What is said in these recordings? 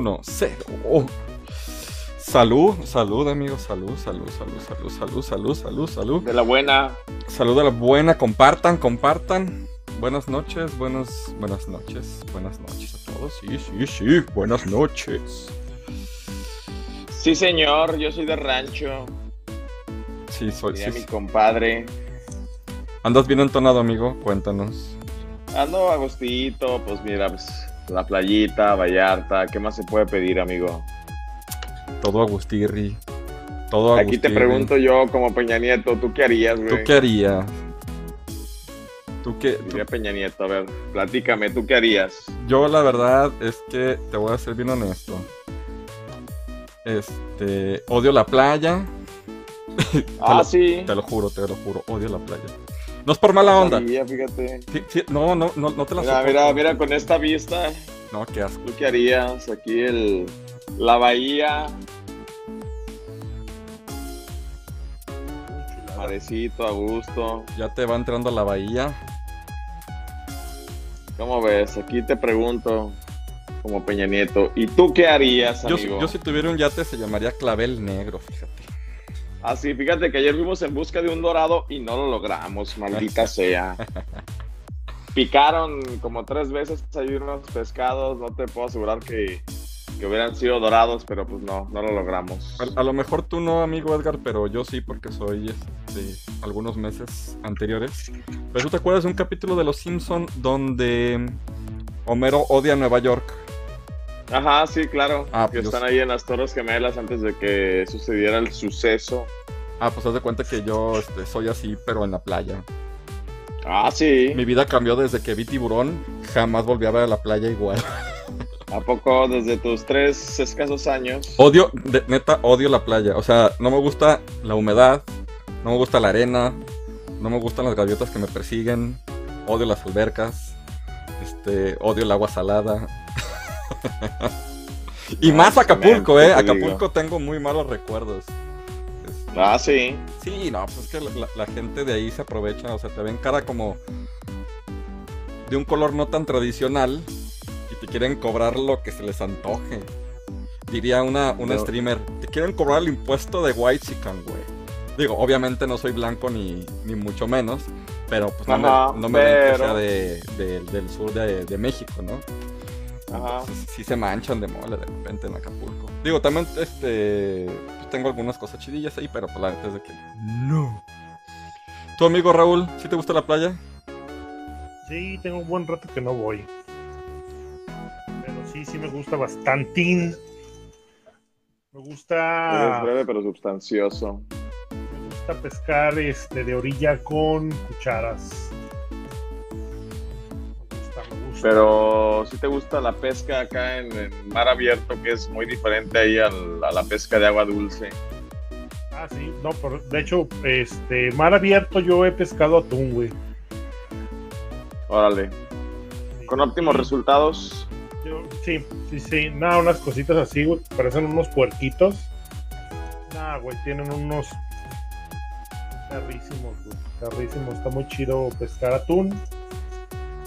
1, 0. Salud, salud, amigos, salud, salud, salud, salud, salud, salud, salud, salud. De la buena. Salud de la buena, compartan, compartan. Buenas noches, buenas, buenas noches, buenas noches a todos. Sí, sí, sí, buenas noches. Sí, señor, yo soy de rancho. Sí, soy. Mira Sí, mi compadre. ¿Andas bien entonado, amigo? Cuéntanos. Ando agostito, pues mira, pues la playita, Vallarta, ¿qué más se puede pedir, amigo? Todo Agustirri. Todo Aquí te pregunto yo, como Peña Nieto, ¿tú qué harías, güey? ¿Tú qué harías? ¿Tú qué? tú- Peña Nieto, a ver, platícame, ¿tú qué harías? Yo la verdad es que te voy a ser bien honesto. Este, odio la playa. Ah, lo- sí. Te lo juro, te lo juro, odio la playa. No es por mala onda. Sabía, fíjate. Sí, sí, no, no, no, no te la Mira, mira, mira, con esta vista, No, qué asco. ¿tú qué harías? Aquí el, la bahía, marecito, a gusto. Ya te va entrando a la bahía. ¿Cómo ves? Aquí te pregunto, como Peña Nieto, ¿y tú qué harías, Yo, amigo? yo si tuviera un yate se llamaría Clavel Negro, fíjate. Ah, sí, fíjate que ayer fuimos en busca de un dorado y no lo logramos, maldita sea. Picaron como tres veces ahí unos pescados, no te puedo asegurar que, que hubieran sido dorados, pero pues no, no lo logramos. A, a lo mejor tú no, amigo Edgar, pero yo sí, porque soy de algunos meses anteriores. Pero tú te acuerdas de un capítulo de Los Simpson donde Homero odia Nueva York. Ajá, sí, claro. Ah, que pues yo están ahí en las Torres Gemelas antes de que sucediera el suceso. Ah, pues haz de cuenta que yo este, soy así, pero en la playa. Ah, sí. Mi vida cambió desde que vi tiburón. Jamás volví a ver a la playa igual. ¿A poco desde tus tres escasos años? Odio, de- neta, odio la playa. O sea, no me gusta la humedad, no me gusta la arena, no me gustan las gaviotas que me persiguen, odio las albercas, este, odio el agua salada. Y Ah, más Acapulco, eh. te digo. Acapulco tengo muy malos recuerdos. Este, Ah, sí. Sí, no, pues es que la, gente de ahí se aprovecha, o sea, te ven cara como de un color no tan tradicional y te quieren cobrar lo que se les antoje. Diría una, una streamer, te quieren cobrar el impuesto de white chicken, güey. Digo, obviamente no soy blanco ni, ni mucho menos, pero pues no Ajá, me, no me ven que pero- sea de, de- del sur de, de México, ¿no? Ajá. Entonces, sí se manchan de mole de repente en Acapulco. Digo, también este pues, tengo algunas cosas chidillas ahí, pero pues la neta es de que no. ¿Tu amigo Raúl, si te gusta la playa? Sí, tengo un buen rato que no voy. Pero sí, sí me gusta bastantín. Me gusta, breve pero sustancioso. me gusta pescar este de orilla con cucharas. Pero si te gusta la pesca acá en, en mar abierto, que es muy diferente ahí al- a la pesca de agua dulce. Ah, sí, no, por- de hecho, este, mar abierto yo he pescado atún, güey. Órale. Sí. Con óptimos resultados. yo- sí, sí, sí, nada, unas cositas así, güey, parecen unos puerquitos. Nah, güey, tienen unos perrísimos, güey, perrísimos, está muy chido pescar atún.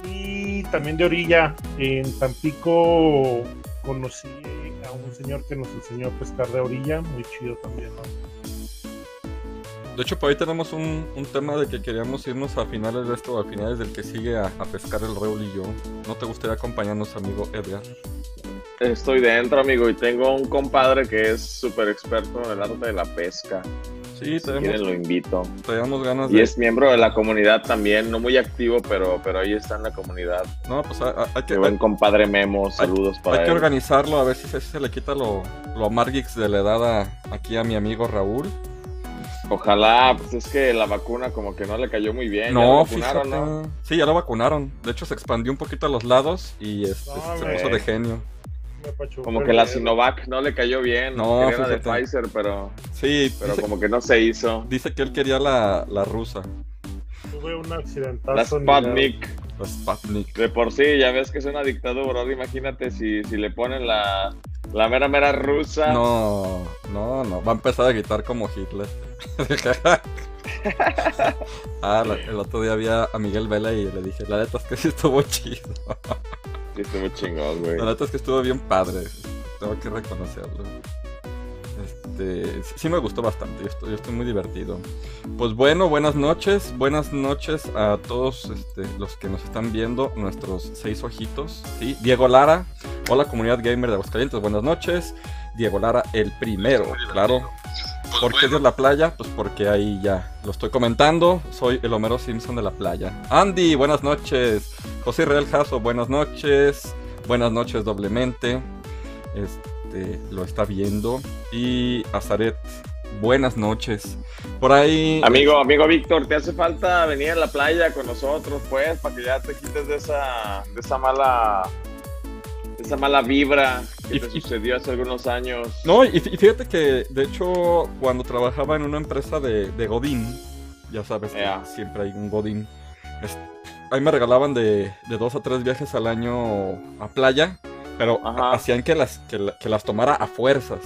Y también de orilla, en Tampico conocí a un señor que nos enseñó a pescar de orilla, muy chido también, ¿no? De hecho, por ahí tenemos un, un tema de que queríamos irnos a finales de esto a finales del que sigue a, a pescar el Raúl y yo. ¿No te gustaría acompañarnos, amigo Edgar? Estoy dentro, amigo, y tengo un compadre que es súper experto en el arte de la pesca. Sí, Si quieren, tenemos, lo invito. tenemos ganas Y es miembro de la comunidad también, no muy activo, pero, pero ahí está en la comunidad. No, pues hay, hay- hay que, buen compadre Memo, saludos para hay que organizarlo a ver si se, si se le quita lo, lo amarguix de la edad a- aquí a mi amigo Raúl. Ojalá, pues es que la vacuna como que no le cayó muy bien. ¿Ya lo No, vacunaron, fíjate. ¿no? Sí, ya lo vacunaron. De hecho, se expandió un poquito a los lados y este, No, se puso de genio. Como que la. Sinovac no le cayó bien. No, Quería la de. Pfizer, pero, Sí, pero dice, como que no se hizo. dice que él quería la, la rusa, Tuve un accidentazo. La. Sputnik. la Sputnik. De por sí, ya ves que es una dictadura. Ahora imagínate si, si le ponen la, la mera mera rusa. No, no, no. Va a empezar a gritar como Hitler. ah, el otro día había a Miguel Vela y le dije, la neta es que sí estuvo chido. Sí, estuvo güey. La neta es que estuvo bien padre. tengo que reconocerlo. Este, sí me gustó bastante, yo estoy, yo estoy muy divertido. Pues bueno, buenas noches, buenas noches a todos este, los que nos están viendo, nuestros seis ojitos. ¿sí? Diego Lara, hola comunidad gamer de Aguascalientes, buenas noches. Diego Lara, el primero, claro. ¿Por qué es de la playa? Pues porque ahí ya lo estoy comentando. Soy el Homero Simpson de la playa. Andy, buenas noches. José Real Jaso, buenas noches. Buenas noches doblemente. Este lo está viendo. Y Azaret, buenas noches. Por ahí. Amigo, amigo Víctor, te hace falta venir a la playa con nosotros, pues, para que ya te quites de esa, de esa mala esa mala vibra que Y- te sucedió hace algunos años. No, y fí- y fíjate que de hecho cuando trabajaba en una empresa de, de Godín, ya sabes que siempre hay un Godín, ahí me regalaban de, de dos a tres viajes al año a playa, pero Ajá. hacían que las, que, la- que las tomara a fuerzas.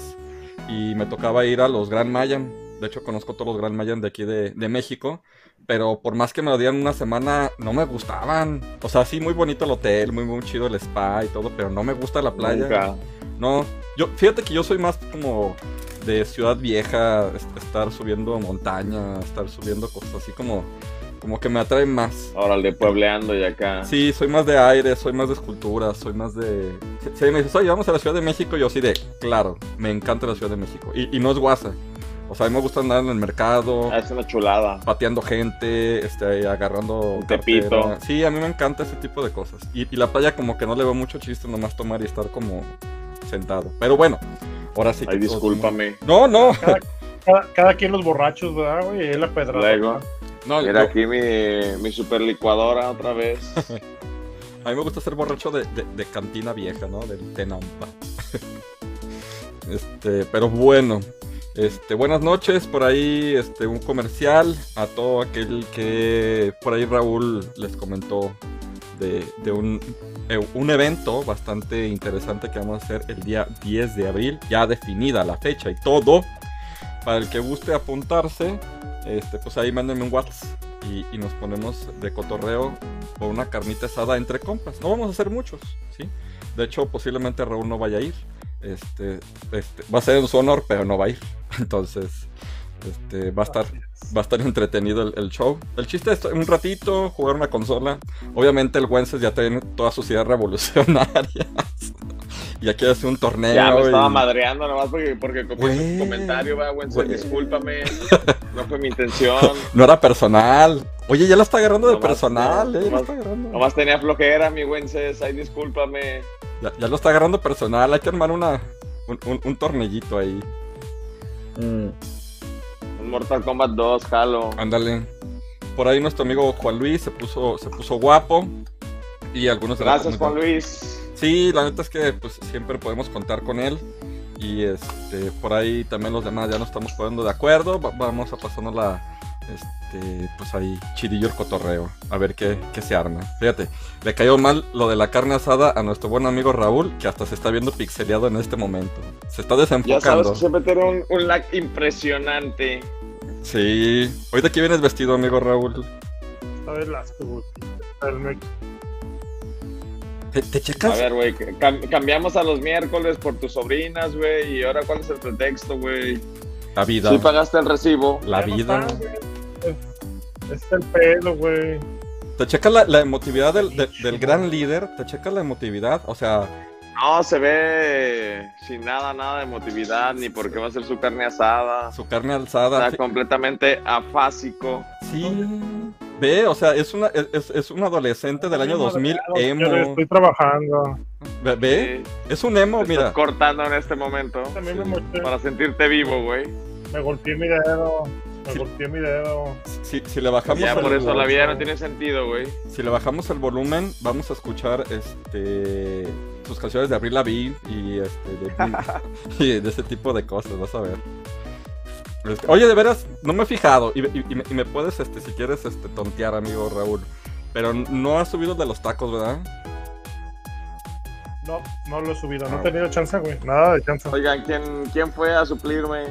Y me tocaba ir a los Gran Mayan. De hecho, conozco todos los Gran Mayan de aquí de, de México. Pero por más que me lo dieran una semana, no me gustaban. O sea, sí, muy bonito el hotel, muy, muy chido el spa y todo, pero no me gusta la playa. Nunca. No, yo, fíjate que yo soy más como de ciudad vieja, es- estar subiendo montaña, estar subiendo cosas así como, como que me atraen más. Órale, puebleando y acá. Sí, soy más de aire, soy más de escultura, soy más de... Si, si me dices, oye, vamos a la Ciudad de México, yo sí de, claro, me encanta la Ciudad de México. Y, y no es guasa. O sea, a mí me gusta andar en el mercado, Ah, Es una chulada. pateando gente, este, agarrando Un tepito. Sí, a mí me encanta ese tipo de cosas. Y, y la playa como que no le veo mucho chiste nomás tomar y estar como sentado. Pero bueno, ahora sí que... Ay, discúlpame. No, no. Cada, cada quien los borrachos, ¿verdad, güey? Ahí la pedrada. Luego. no Mira yo- aquí mi, mi super licuadora otra vez. a mí me gusta ser borracho de, de- de cantina vieja, ¿no? Del Tenampa. este, pero bueno. Este, buenas noches, por ahí este, un comercial a todo aquel que por ahí Raúl les comentó de, eh, un evento bastante interesante que vamos a hacer el día 10 de abril, ya definida la fecha y todo. Para el que guste apuntarse, este, pues ahí mándenme un WhatsApp y, y nos ponemos de cotorreo por una carnita asada entre compas. No vamos a hacer muchos, ¿sí? De hecho, posiblemente Raúl no vaya a ir. Este, este, va a ser en su honor, pero no va a ir. Entonces, este, va a estar, va a estar entretenido el, el show. El chiste es un ratito, jugar una consola. Obviamente el Wences ya tiene todas sus ideas revolucionarias. y aquí hace un torneo. Ya me y- estaba madreando nomás porque, porque su comentario, va, güey. Discúlpame. No fue mi intención. No era personal. Oye, ya lo está agarrando de personal, no, eh, nomás- está agarrando. Nomás tenía flojera, mi Wences. Ay, discúlpame. Ya, ya lo está agarrando personal, hay que armar una, un, un, un tornellito ahí. Un Mortal Kombat 2, jalo. Ándale. Por ahí nuestro amigo Juan Luis se puso, se puso guapo. Y algunos de la Gracias, Juan Luis. Sí, la neta es que pues siempre podemos contar con él. Y este, por ahí también los demás ya nos estamos poniendo de acuerdo. Va- vamos a pasarnos la. Este, pues ahí, chidillo el cotorreo. A ver qué, qué se arma. Fíjate, le cayó mal lo de la carne asada a nuestro buen amigo Raúl, que hasta se está viendo pixeleado en este momento. Se está Ya sabes desenfocando. que siempre tiene un, un lag impresionante. Sí. Hoy de qué vienes vestido, amigo Raúl. Está de asco, güey. ¿Te, te A checas? ver, güey, cam- cambiamos a los miércoles por tus sobrinas, güey. ¿Y ahora cuál es el pretexto, güey? La vida. Sí pagaste el recibo. La Ya no vida. está, güey. Es, es el pelo, güey. ¿Te checas la, la emotividad del, de- del gran líder? ¿Te checas la emotividad? O sea, No, se ve sin nada, nada de emotividad, ni porque va a ser su carne asada. su carne alzada. Está completamente afásico. Sí. Ve, o sea, es una, es, es un adolescente del año 2000 Yo emo. Estoy trabajando. Ve, ve, Sí, es un emo, te mira. estás cortando en este momento También me Sí. moché. para sentirte vivo, güey. Me golpeé mi dedo. Me Sí. golpeé mi dedo. Si, si le bajamos Ya el, por eso la vida no tiene sentido, güey. si le bajamos el volumen, vamos a escuchar este sus canciones de Abril Lavigne y este de, y de ese tipo de cosas, vas a ver. Este, Oye, de veras, no me he fijado y, y- y me, y me puedes, este, si quieres, este, tontear, amigo Raúl. Pero no has subido de los tacos, ¿verdad? No, no lo he subido. No Ah. he tenido chance, güey. Nada de chance. Oigan, ¿quién, quién fue a suplirme?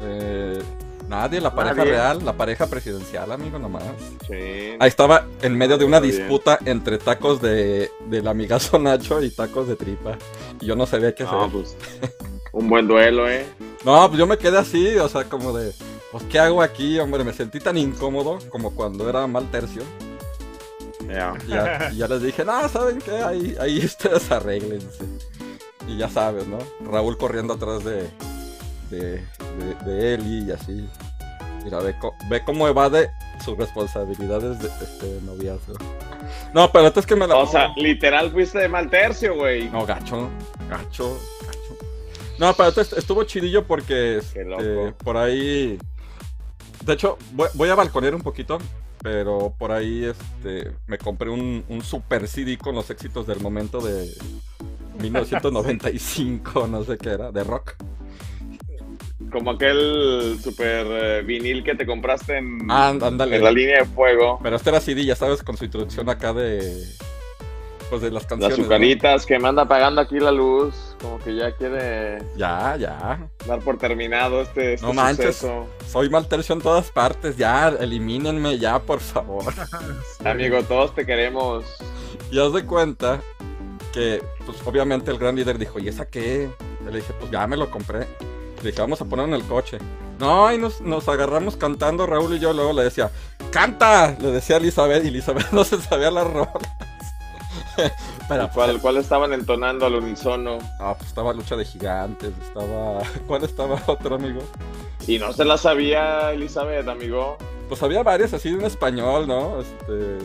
Eh, Nadie, la pareja Nadie. real, la pareja presidencial, amigo, nomás. Sí. Ahí estaba en medio de una bien. disputa entre tacos de del amigazo Nacho y tacos de tripa. Y yo no sabía qué hacer. No, pues, un buen duelo, ¿eh? No, pues yo me quedé así, o sea, como de, pues, ¿qué hago aquí, hombre? Me sentí tan incómodo como cuando era mal tercio. Ya. Y ya, y ya les dije, no, ¿saben qué? Ahí, ahí ustedes arréglense. Y ya sabes, ¿no? Raúl corriendo atrás de, de, de, de Eli y así. Mira, ve, ve cómo evade sus responsabilidades de este noviazgo. No, pero esto es que me la... O sea, literal fuiste de mal tercio, güey. No, gacho, gacho. No, pero estuvo chidillo porque este, por ahí. De hecho, voy, voy a balconear un poquito, pero por ahí este, me compré un, un super CD con los éxitos del momento de 1995, no sé qué era, de rock. Como aquel super eh, vinil que te compraste en, Ah, en la línea de fuego. Pero este era CD, ya sabes, con su introducción acá de. Pues de las Las canciones. ¿no? azucaritas que me anda apagando aquí la luz. Como que ya quiere Ya, ya. dar por terminado este, este No manches. suceso. Soy mal tercio en todas partes, ya. Elimínenme ya, por favor. Amigo, todos te queremos. Y haz de cuenta que, pues obviamente el gran líder dijo, ¿y esa qué? Y le dije, pues ya me lo compré. Le dije, vamos a poner en el coche. No, y nos, nos agarramos cantando Raúl y yo. Luego le decía, ¡canta! Le decía a Elizabeth y Elizabeth no se sabía las rolas. Pero, ¿Cuál, ¿Cuál estaban entonando al unísono? Ah, pues estaba Lucha de Gigantes, estaba... ¿Cuál estaba otro, amigo? Y no se la sabía Elizabeth, amigo. Pues había varias así en español, ¿no? Este...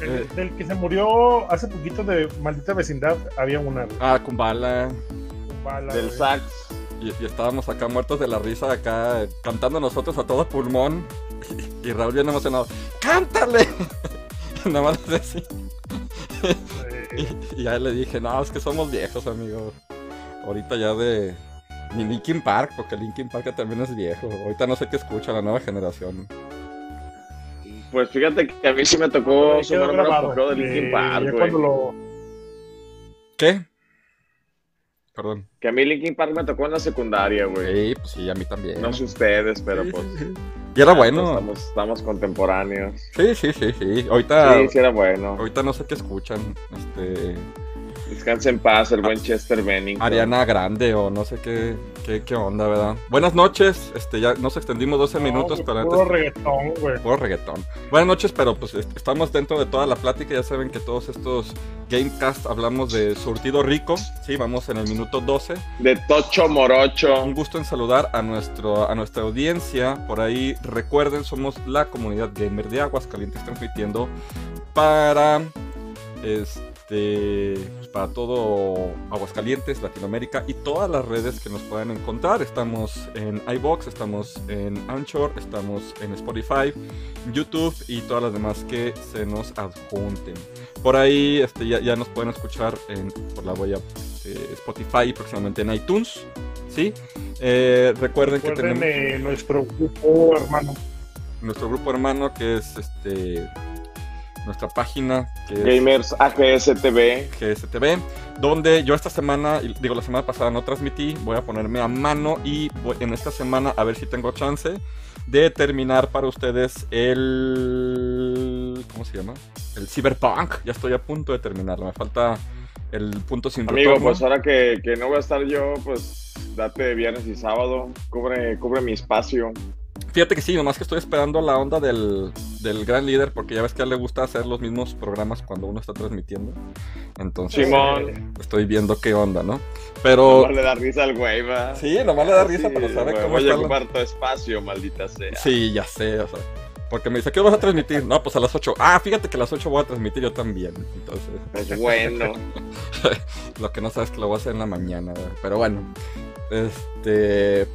El- del que se murió hace poquito de maldita vecindad, había una. güey. Ah, Kumbala. Un bala, Del güey. sax. Y, y estábamos acá muertos de la risa, acá eh, cantando nosotros a todo pulmón. Y, y Raúl bien emocionado, ¡cántale! Nada más. Eh, Y, y ya le dije, no, es que somos viejos, amigo. Ahorita ya de... Ni Linkin Park, porque Linkin Park también es viejo. Ahorita no sé qué escucha la nueva generación. Pues fíjate que a mí sí me tocó quedó sumarme un apogeo de Linkin Park, güey. lo. ¿Qué? Perdón. Que a mí Linkin Park me tocó en la secundaria, güey. Sí, pues sí, a mí también. No sé ustedes, pero pues. Y era bueno. Estamos, estamos contemporáneos. Sí, sí, sí, sí. Ahorita, Sí, sí era bueno. ahorita no sé qué escuchan. Este... Descansa en paz el buen Chester Bennington. Ariana Grande o no sé qué, qué, qué onda, ¿verdad? Buenas noches, este ya nos extendimos 12 minutos, pero puro antes reggaetón, güey. puro reggaetón. Buenas noches, pero pues est- estamos dentro de toda la plática, ya saben que todos estos Gamecast hablamos de surtido rico, sí, vamos en el minuto 12. De Tocho Morocho. Un gusto en saludar a nuestro a nuestra audiencia. Por ahí recuerden, somos la comunidad gamer de Aguascalientes transmitiendo para este pues, para todo Aguascalientes, Latinoamérica y todas las redes que nos puedan encontrar. Estamos en iBox, estamos en Anchor, estamos en Spotify, YouTube y todas las demás que se nos adjunten. Por ahí este, ya, ya nos pueden escuchar en, por la huella eh, Spotify y próximamente en iTunes. ¿sí? Eh, recuerden que tenemos eh, nuestro grupo hermano. nuestro grupo hermano que es este nuestra página que Gamers AGS TV. GSTV, donde yo esta semana, digo la semana pasada no transmití, voy a ponerme a mano y voy- en esta semana a ver si tengo chance de terminar para ustedes el... ¿Cómo se llama? El Cyberpunk. Ya estoy a punto de terminarlo, me falta el punto sin Amigo, retorno. pues ahora que, que no voy a estar yo, pues date viernes y sábado. Cubre, cubre mi espacio. Fíjate que sí, nomás que estoy esperando la onda del, del gran líder, porque ya ves que a él le gusta hacer los mismos programas cuando uno está transmitiendo. Entonces, Simón. estoy viendo qué onda, ¿no? Pero... No le da risa al güey, va. Sí, nomás le da risa, Sí, pero sabe güey, cómo Voy a ocupar tu espacio, maldita sea. Sí, ya sé, o sea. Porque me dice, ¿qué vas a transmitir? No, pues a las 8. Ah, fíjate que a las 8 voy a transmitir yo también. Entonces, Pues bueno. lo que no sabes que lo voy a hacer en la mañana, ¿verdad? Pero bueno, este.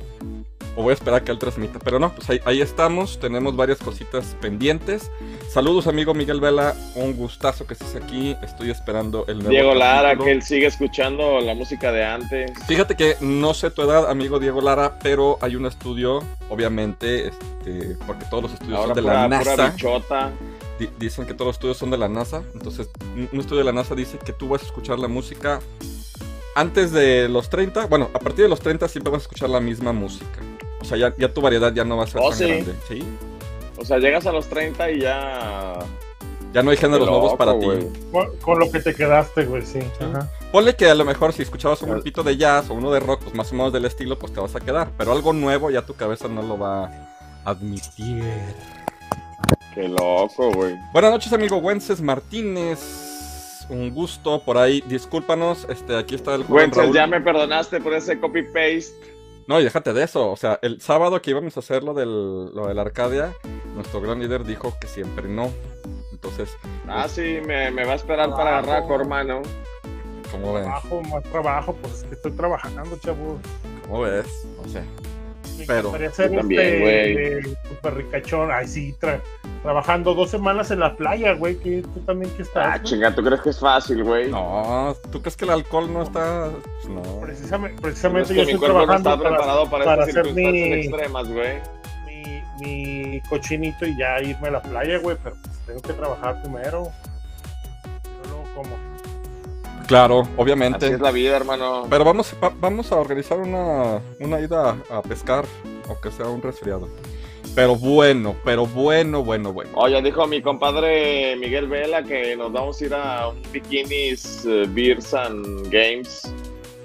O voy a esperar a que él transmita. Pero no, pues ahí, ahí estamos. Tenemos varias cositas pendientes. Saludos, amigo Miguel Vela. Un gustazo que estés aquí. Estoy esperando el nuevo. Diego Lara, capítulo. que él sigue escuchando la música de antes. Fíjate que no sé tu edad, amigo Diego Lara, pero hay un estudio, obviamente, este, porque todos los estudios Ahora son de pura, la NASA. dicen que todos los estudios son de la NASA. Entonces, un estudio de la NASA dice que tú vas a escuchar la música antes de los 30. Bueno, a partir de los 30 siempre vas a escuchar la misma música. O sea, ya, ya tu variedad ya no va a ser Oh, tan sí. grande. Sí. O sea, llegas a los 30 y ya. Ya no hay géneros nuevos para ti. Con, con lo que te quedaste, güey, sí. Sí. Ajá. Ponle que a lo mejor si escuchabas un grupito de jazz o uno de rock, pues más o menos del estilo, pues te vas a quedar. Pero algo nuevo ya tu cabeza no lo va a admitir. Qué loco, güey. Buenas noches, amigo Wences Martínez. Un gusto por ahí. Discúlpanos, este, aquí está el joven Wences, Raúl. ya me perdonaste por ese copy-paste. No, y déjate de eso. O sea, el sábado que íbamos a hacer lo del, lo de la Arcadia, nuestro gran líder dijo que siempre no. Entonces, Ah, sí, me, me va a esperar para agarrar a hermano. ¿cómo ves? Trabajo, más trabajo, pues es que estoy trabajando, chavos. ¿Cómo ves? O sea, Me Pero- encantaría ser Yo también, este, güey. de super ricachón. Ay, sí, tra- trabajando dos semanas en la playa, güey, que tú también que estás. Ah, chinga, ¿tú crees que es fácil, güey? no, ¿tú crees que el alcohol no está...? Pues no. Precisamente, Es precisamente que yo mi estoy cuerpo no trabajando está preparado para, estas hacer circunstancias mi, extremas, güey. mi, mi cochinito y ya irme a la playa, güey, pero pues tengo que trabajar primero. Yo luego como. Claro, Así obviamente. es la vida, hermano. Pero vamos, va- vamos a organizar una, una ida a, a pescar, aunque sea un resfriado. Pero bueno, pero bueno, bueno, bueno. Oye, dijo mi compadre Miguel Vela que nos vamos a ir a un bikinis eh, Beers and Games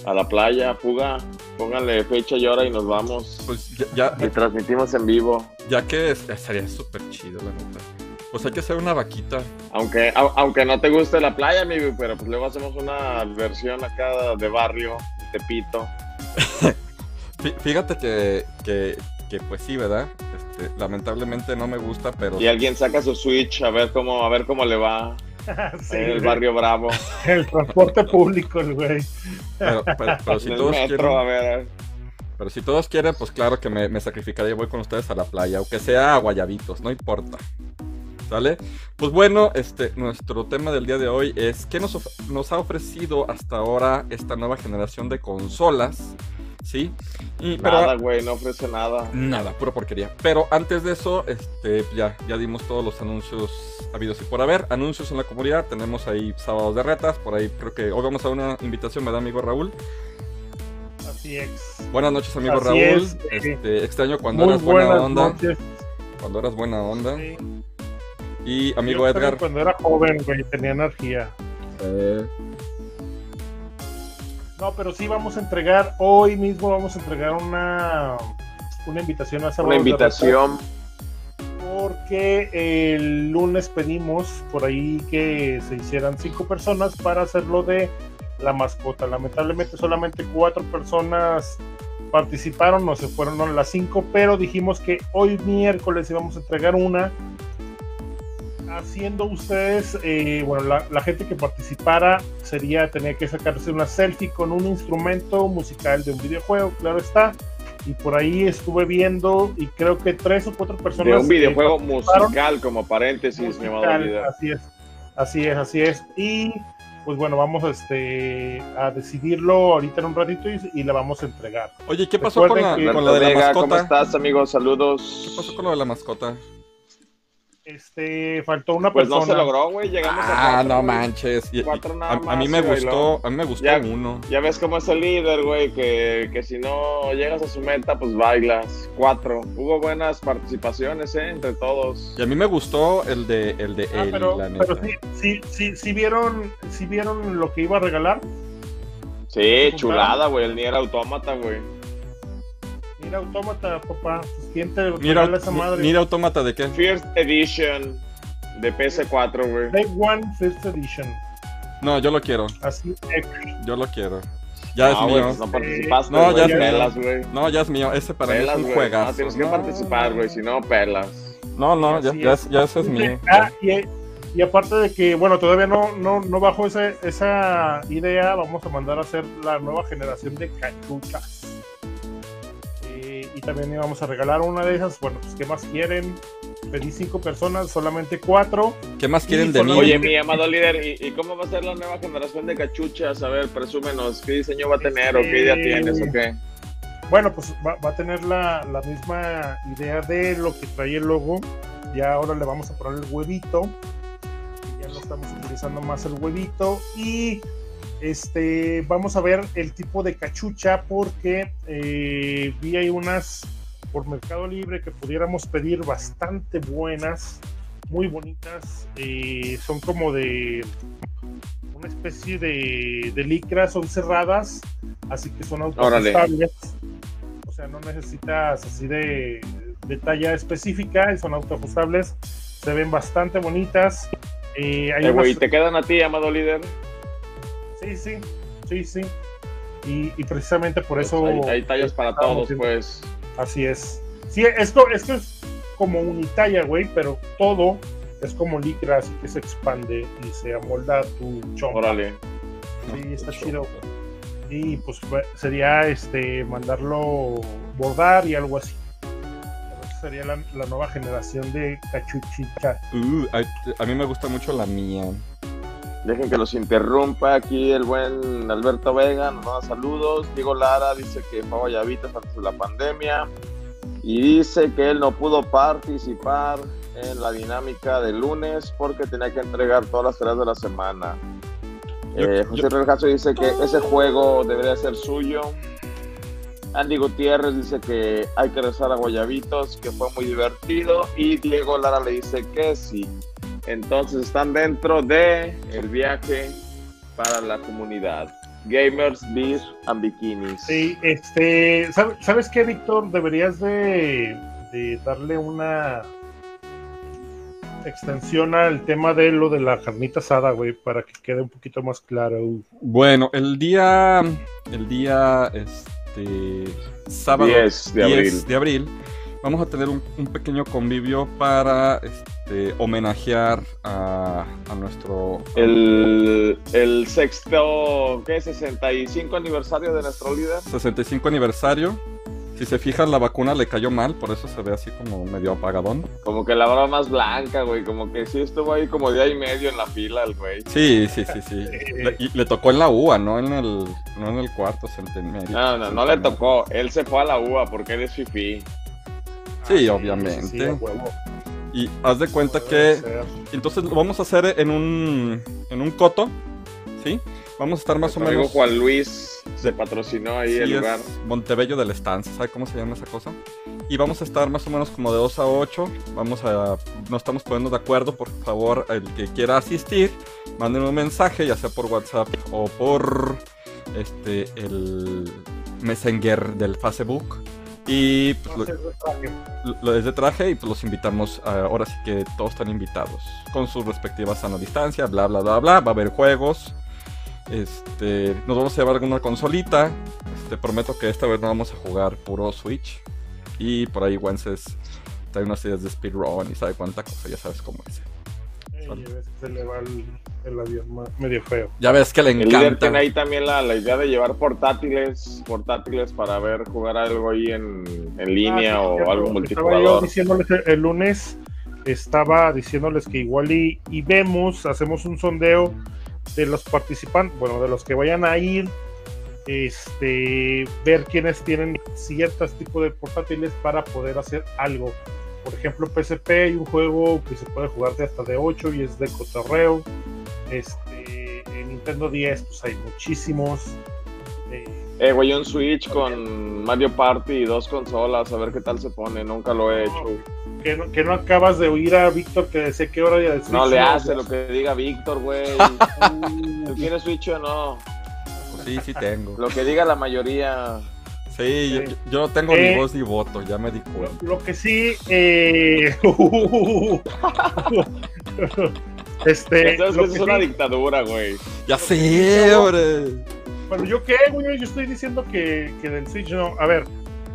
a la playa, fuga. Pónganle fecha y hora y nos vamos. Pues ya, Y transmitimos en vivo. ya que es- sería súper chido, la neta. Pues hay que hacer una vaquita. Aunque, au- aunque no te guste la playa, amigo, pero pues luego hacemos una versión acá de barrio, de Tepito. Fí- Fíjate que, que, que pues sí, ¿verdad? Este, lamentablemente no me gusta, pero... Y alguien saca su Switch a ver cómo, a ver cómo le va Sí, en el güey. barrio Bravo, El transporte público, el güey. Pero, pero- pero si el todos metro, a quieren, ver. pero si todos quieren, pues claro que me, me sacrificaría y voy con ustedes a la playa, aunque sea a Guayabitos, no importa. ¿Sale? Pues bueno, este, nuestro tema del día de hoy es ¿qué nos, nos ha ofrecido hasta ahora esta nueva generación de consolas? ¿Sí? Y, pero, Nada, güey, no ofrece nada. Nada, pura porquería. Pero antes de eso, este, ya, ya dimos todos los anuncios habidos y por haber. Anuncios en la comunidad, tenemos ahí sábados de retas, por ahí creo que hoy vamos a una invitación, ¿verdad, amigo Raúl? Así es. Buenas noches, amigo Así Raúl. es, Este, extraño cuando Muy eras buena buenas onda. noches. Cuando eras buena onda. Sí. Y amigo Yo Edgar. Cuando era joven, güey, tenía energía. eh, No, pero sí vamos a entregar, hoy mismo vamos a entregar una, una invitación a Una Sábados de invitación. Porque el lunes pedimos por ahí que se hicieran cinco personas para hacerlo de la mascota. Lamentablemente solamente cuatro personas participaron, no se fueron las cinco, pero dijimos que hoy miércoles íbamos a entregar una haciendo ustedes, eh, bueno, la, la gente que participara sería, tenía que sacarse una selfie con un instrumento musical de un videojuego, claro está. Y por ahí estuve viendo y creo que tres o cuatro personas. De un videojuego musical, como paréntesis, Musical, líder. Así es, así es, así es. Y pues bueno, vamos este, a decidirlo ahorita en un ratito y, y la vamos a entregar. Oye, ¿qué pasó con la, que- con la de la Vega, ¿cómo mascota? estás, amigo? ¿Qué Saludos. pasó con lo de la mascota? Este, faltó una Pues no persona. se logró, güey. Llegamos a Ah, cuatro, no manches. Y- Cuatro nada a, a mí más, me gustó, a mí me gustó Ya- uno. Ya ves cómo es el líder, güey, que, que si no llegas a su meta, pues bailas. Cuatro. Hubo buenas participaciones, ¿eh? Entre todos. Y a mí me gustó el de el de Ah, Eli, pero, la neta. pero sí, sí, sí, sí vieron, sí vieron lo que iba a regalar. Sí, chulada, güey. El Nier Autómata, güey. Mira, autómata, papá. ¿Quién te Mira, regala esa madre? mira autómata de qué. First Edition de PS4, güey. Day One First Edition. No, yo lo quiero, Así es. yo lo quiero. Ya no, es mío. pues no participaste, No, güey. ya es pelas, mío. güey. No, ya es mío. Ese para mí Pelas, es un juegazo. No, tienes que No, participar, güey. Si no, pelas. No, no, ya, ya, es. ya ese es mío. Ah, y, y aparte de que, bueno, todavía no, no, no bajo esa, esa idea, vamos a mandar a hacer la nueva generación de cachuchas. También íbamos a regalar una de esas. Bueno, pues, ¿qué más quieren? Pedí cinco personas, solamente cuatro. ¿Qué más quieren Y de mí? Oye, mi amado líder, ¿y, y cómo va a ser la nueva generación de cachuchas? A ver, presúmenos. ¿Qué diseño va a tener o qué idea Este- tienes o qué? Bueno, pues va, va a tener la, la misma idea de lo que trae el logo. Ya ahora le vamos a poner el huevito. Ya no estamos utilizando más el huevito. Y este vamos a ver el tipo de cachucha porque eh, vi ahí unas por Mercado Libre que pudiéramos pedir bastante buenas, muy bonitas. eh, son como de una especie de, de licra, son cerradas, así que son autoajustables. O sea, no necesitas así de, de talla específica, y son autoajustables. Se ven bastante bonitas. Eh, hay Eh, ¿te quedan a ti, amado líder? Sí, sí, sí, sí. Y, y precisamente por eso. Hay, hay tallas para todos, pues. Así es. Sí, esto, esto es como unitalla, güey, pero todo es como licra, así que se expande y se amolda a tu chompa. Órale. Sí, está chido. Y pues sería este mandarlo bordar y algo así. Esa Sería la, la nueva generación de cachuchicha. Uh, a, a mí me gusta mucho la mía. Dejen que los interrumpa aquí el buen Alberto Vega, nos manda saludos. Diego Lara dice que fue a Guayabitas antes de la pandemia y dice que él no pudo participar en la dinámica del lunes porque tenía que entregar todas las tareas de la semana. Yo- Eh, José Regazo dice que ese juego debería ser suyo. Andy Gutiérrez dice que hay que rezar a Guayabitos, que fue muy divertido. Y Diego Lara le dice que sí. Entonces están dentro de el viaje para la comunidad. Gamers, Beer and Bikinis. Sí, este, ¿sab- ¿sabes qué, Víctor? Deberías de, de darle una extensión al tema de lo de la carnita asada, güey, para que quede un poquito más claro. Bueno, el día. El día. Este. Sábado 10 de abril. 10 de abril, Vamos a tener un, un pequeño convivio para este, homenajear a, a nuestro. El, el sexto, ¿qué? 65 aniversario de nuestro líder. 65 aniversario. Si se fijan, la vacuna le cayó mal, por eso se ve así como medio apagadón. Como que la barba más blanca, güey. Como que sí estuvo ahí como día y medio en la fila el güey. Sí, sí, sí, sí. Le, y le tocó en la UA, no en el, no en el cuarto centenario. No, no, no le tocó. Él se fue a la UA porque él es fifí. Sí, Ah, obviamente. sí, huevo. Y haz de cuenta que ser. entonces lo vamos a hacer en un en un coto, ¿sí? Vamos a estar más o Nuestro amigo menos Juan Luis se patrocinó ahí sí, el es lugar. Montebello del Estancia, ¿sabe cómo se llama esa cosa? Y vamos a estar más o menos como de 2 a 8. Vamos a no estamos poniendo de acuerdo, por favor, el que quiera asistir, manden un mensaje ya sea por WhatsApp o por este el Messenger del Facebook. Y pues, lo- lo es de traje y pues los invitamos, a- ahora sí que todos están invitados, con sus respectivas sana distancia, bla bla bla bla, va a haber juegos, este, nos vamos a llevar alguna consolita, este, prometo que esta vez no vamos a jugar puro Switch, y por ahí Wences trae unas ideas de speedrun y sabe cuánta cosa, ya sabes cómo es. Y a veces se le va el, el avión medio feo. Ya ves que le El líder encanta. tiene ahí también la, la idea de llevar portátiles, portátiles para ver jugar algo ahí en, en línea Ah, sí, o cierto. algo Estaba yo multijugador. diciéndoles el, el lunes, estaba diciéndoles que igual y, y vemos, hacemos un sondeo de los participantes, bueno, de los que vayan a ir, este, ver quiénes tienen ciertos tipos de portátiles para poder hacer algo. Por ejemplo, PSP hay un juego que se puede jugar de hasta de 8 y es de cotorreo. Este, en Nintendo 10 pues hay muchísimos. Eh, Eh, güey, un Switch con Mario Party y dos consolas, a ver qué tal se pone. Nunca lo he hecho. que, no, que no acabas de oír a Víctor que decía que hora ya de No le hace lo que diga Víctor, güey. ¿Tú tienes Switch o no? Pues sí, sí tengo. Lo que diga la mayoría. Sí, yo, Sí. yo no tengo Eh. ni voz ni voto, ya me di Lo, cuenta. lo que sí, eh, este, que es una dictadura, güey. Ya sé, hombre. Bueno, yo qué, güey, yo estoy diciendo que, que del Switch no. A ver,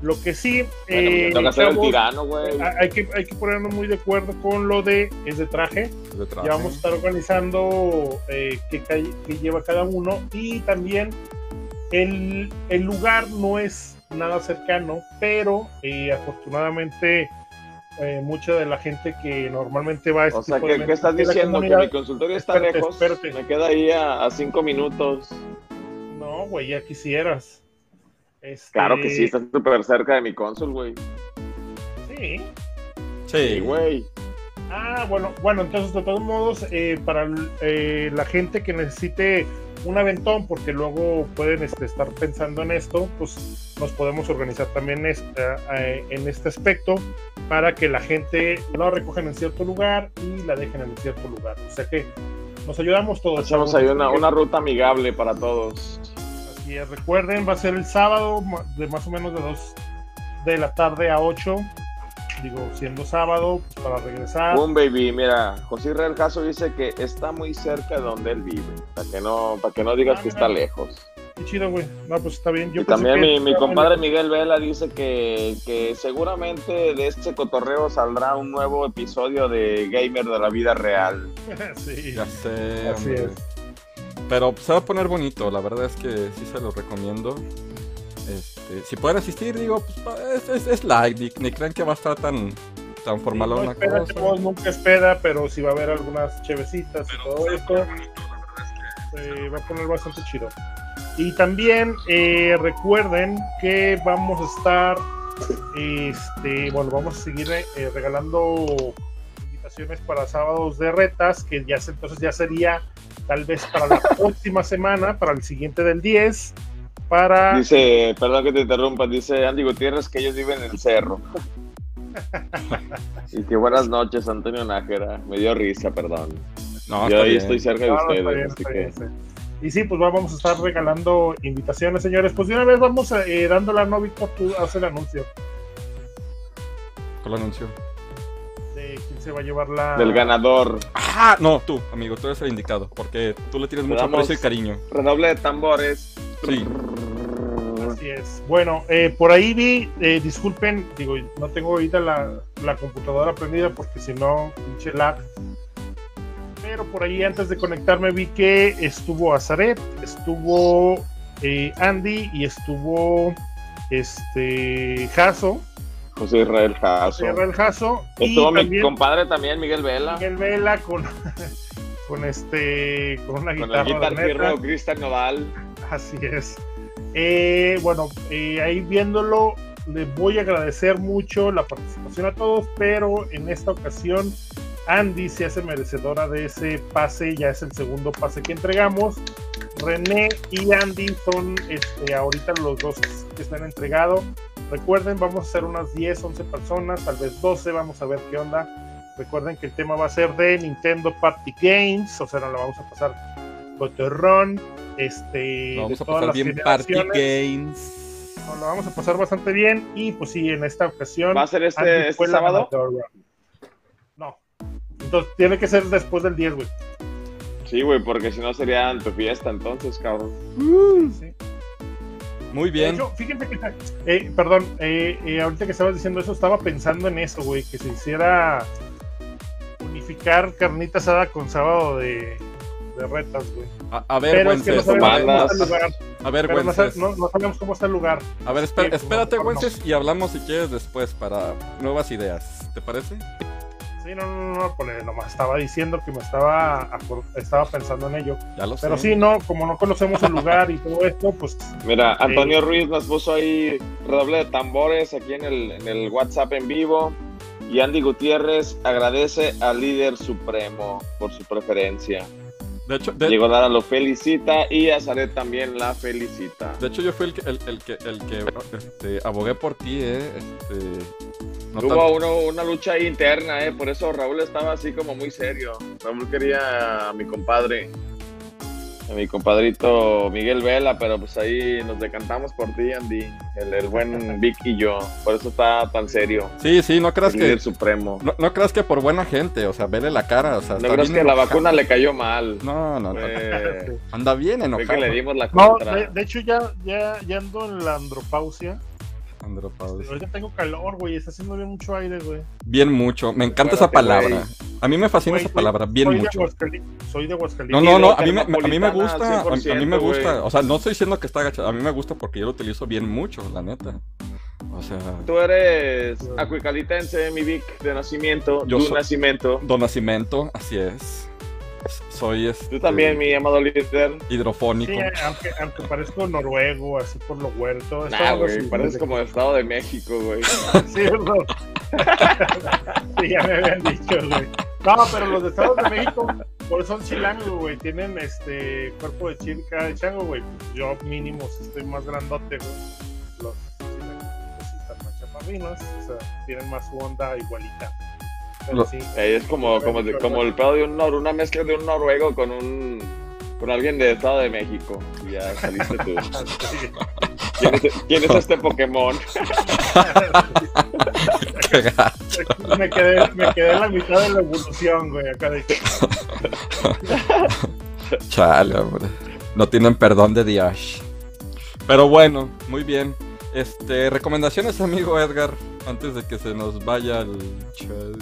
lo que sí, Bueno, eh, me toca ser el tirano, güey. a- hay que, hay que ponernos muy de acuerdo con lo de es de traje. De traje. Ya vamos a estar organizando eh, qué, qué lleva cada uno y también el, el lugar no es nada cercano, pero eh, afortunadamente eh, mucha de la gente que normalmente va a este O sea, tipo de ¿qué, estás diciendo? Que mi consultorio está Espérate, lejos. espérate. Me queda ahí a, a cinco minutos. No, güey, ya quisieras. Este, Claro que sí, está súper cerca de mi consul, güey. Sí. Sí, güey. Ah, bueno, bueno, entonces de todos modos, eh, para eh, la gente que necesite un aventón, porque luego pueden este, estar pensando en esto, pues nos podemos organizar también esta, eh, en este aspecto para que la gente la recojan en cierto lugar y la dejen en cierto lugar. O sea que nos ayudamos todos. Hacemos ahí una, una ruta amigable para todos. Así es, recuerden, va a ser el sábado de más o menos de 2 de la tarde a 8 digo, siendo sábado, pues, para regresar. Un baby, mira, José Israel Caso dice que está muy cerca de donde él vive, para que no, para que no digas Ah, que está lejos. Qué chido, güey. No, pues está bien. Yo y también mi, mi compadre Miguel Vela dice que, que seguramente de este cotorreo saldrá un nuevo episodio de Gamer de la vida real. sí, Ya sé, así hombre. es. Pero se va a poner bonito, la verdad es que sí se lo recomiendo. Este, si pueden asistir, digo, pues es, es, es light, ni, ni crean que va a estar tan, tan formal no una espera, cosa. chavos, nunca espera, pero si va a haber algunas chevecitas y todo esto. Se va a poner bastante chido. Y también eh, recuerden que vamos a estar, este, bueno, vamos a seguir eh, regalando invitaciones para sábados de retas, que ya entonces ya sería tal vez para la próxima semana, para el siguiente del 10, para... Dice, perdón que te interrumpa, dice Andy Gutiérrez que ellos viven en el cerro. y que buenas noches, Antonio Nájera. Me dio risa, perdón. No, Yo está ahí bien. estoy cerca de No, ustedes. está bien, así está que- bien, sí. Y sí, pues vamos a estar regalando invitaciones, señores. Pues de una vez vamos eh, dándola, ¿no, Víctor? Tú haces el anuncio ¿Cuál anuncio? Se va a llevar la... Del ganador. Ah, no, tú, amigo, tú eres el indicado, porque tú le tienes Le mucho aprecio y cariño. Redoble de tambores. Sí. Así es. Bueno, eh, por ahí vi, eh, disculpen, digo, no tengo ahorita la, la computadora prendida porque si no, pinche lag. Pero por ahí antes de conectarme vi que estuvo Azaret, estuvo eh, Andy y estuvo este Jaso, José Israel Jasso. Israel Jaso, y Estuvo mi también compadre también, Miguel Vela. Miguel Vela con, con este con una Con guitarra de Guitar neta. Hero Cristian Nodal. Así es. Eh, bueno, eh, ahí viéndolo, les voy a agradecer mucho la participación a todos, pero en esta ocasión Andy se hace merecedora de ese pase, ya es el segundo pase que entregamos. René y Andy son este, ahorita los dos que están entregados. Recuerden, vamos a ser unas 10, 11 personas, tal vez 12, vamos a ver qué onda. Recuerden que el tema va a ser de Nintendo Party Games, o sea, nos la vamos a pasar cotorrón. Este, Lo vamos de a todas pasar las bien Party. Games. Nos lo vamos a pasar bastante bien y pues sí, en esta ocasión... ¿Va a ser este, este sábado? No. Entonces tiene que ser después del 10, güey. Sí, güey, porque si no sería en tu fiesta entonces, cabrón. Sí. Muy bien. hecho, fíjense que, eh, perdón, eh, eh, ahorita que estabas diciendo eso, estaba pensando en eso, güey, que se hiciera unificar carnita asada con sábado de, de retas, güey. A, a ver, Pero es que no sabemos Wences, cómo bandas. está el lugar. A ver, Pero no, Wences. no- no sabemos cómo está el lugar. A ver, Sí, pues, espérate, no. Wences, y hablamos si quieres después para nuevas ideas. ¿Te parece? Sí, no, no, no, pues nomás estaba diciendo que me estaba, estaba pensando en ello. Ya lo sé. Pero sí, no, como no conocemos el lugar y todo esto, pues Mira, Antonio Ruiz nos puso ahí redoble de tambores aquí en el, en el WhatsApp en vivo. Y Andy Gutiérrez agradece al líder supremo por su preferencia. De hecho, de, Diego Lara lo felicita y Azaret también la felicita. de hecho yo fui el que, el, el que, el que este, abogué por ti, ¿eh? Este, no Hubo tanto- uno, una lucha interna, ¿eh? por eso Raúl estaba así como muy serio. Raúl quería a mi compadre, a mi compadrito Miguel Vela, pero pues ahí nos decantamos por ti, Andy, el, el buen Vic y yo. Por eso está tan serio. Sí, sí, no creas El que... supremo. No, no creas que por buena gente, o sea, vele la cara, o sea, No creas que la vacuna le cayó mal. No, no, no. Fue, Anda bien enojado. que le dimos la No, de, de hecho ya, ya, ya ando en la andropausia. Andropausia. Ahorita tengo calor, güey. Está haciendo bien mucho aire, güey. Bien mucho. Me encanta esa palabra. A mí me fascina Güey, esa soy- palabra, bien soy De mucho. Soy de No, Aguascalientes. no, no, Dilo, a mí me, a mí me termopolitana, gusta, a, a mí me 100%, gusta, güey. o sea, no estoy diciendo que está agachado, a mí me gusta porque yo lo utilizo bien mucho, la neta. O sea, Tú eres acuicalitense, mi Vic, de nacimiento, Yo soy- nacimiento. Don Nacimiento, así es. Soy este, Tú también, mi amado líder. hidrofónico. Sí, aunque, aunque parezco noruego, así por lo esto. Nah, güey, pareces como del Estado de México, güey. Sí, perdón. sí, ya me habían dicho, güey. No, pero los de Estados de México, por eso son chilangos, güey. Tienen este cuerpo de chica de chango, güey. Yo mínimo si estoy más grandote, güey. Los chilangos pues, están más chaparrinos, o sea, tienen más su onda igualita. Pero Lo- sí. Es como, como, como el pedo de un nor, una mezcla de un noruego con un con alguien de Estado de México. Y ya saliste tú. Sí. ¿Quién es, quién es este Pokémon? Qué gacho. me, quedé, me quedé en la mitad de la evolución, güey. Acá de Chale, hombre. No tienen perdón de Dios. Pero bueno, muy bien. Este, recomendaciones, amigo Edgar, antes de que se nos vaya el chal.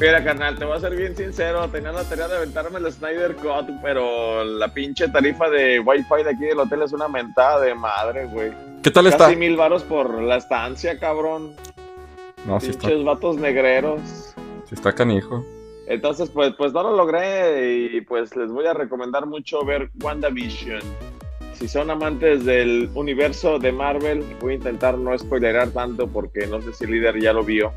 Mira, carnal, te voy a ser bien sincero. Tenía la tarea de aventarme el Snyder Cut, pero la pinche tarifa de Wi-Fi de aquí del hotel es una mentada de madre, güey. ¿Qué tal está? Casi mil varos por la estancia, cabrón. No, sí está, Pinches vatos negreros. sí está canijo. Entonces, pues, pues no lo logré y pues les voy a recomendar mucho ver WandaVision. Si son amantes del universo de Marvel, voy a intentar no spoilerar tanto porque no sé si el líder ya lo vio.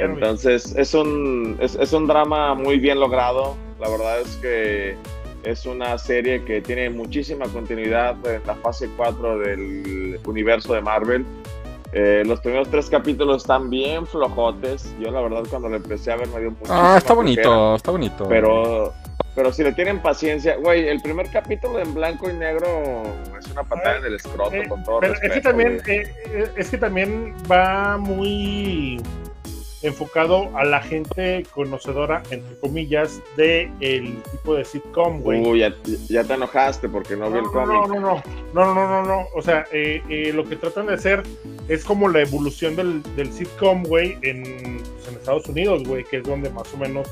Entonces, es un, es, es un drama muy bien logrado. La verdad es que es una serie que tiene muchísima continuidad en la fase 4 del universo de Marvel. Eh, los primeros tres capítulos están bien flojotes. Yo, la verdad, cuando lo empecé a ver me dio Ah, está flojera. bonito, está bonito. Pero, pero si le tienen paciencia, güey, el primer capítulo en blanco y negro es una patada en el escroto, Eh, con todo Pero es que también, eh, es que también va muy enfocado a la gente conocedora, entre comillas, de el tipo de sitcom, güey. Uy, ya, ya te enojaste porque no, vi el no, cómic. no, no, no, no, no, no, no, o sea, eh, eh, lo que tratan de hacer es como la evolución del, del sitcom, güey, en, pues, en Estados Unidos, güey, que es donde más o menos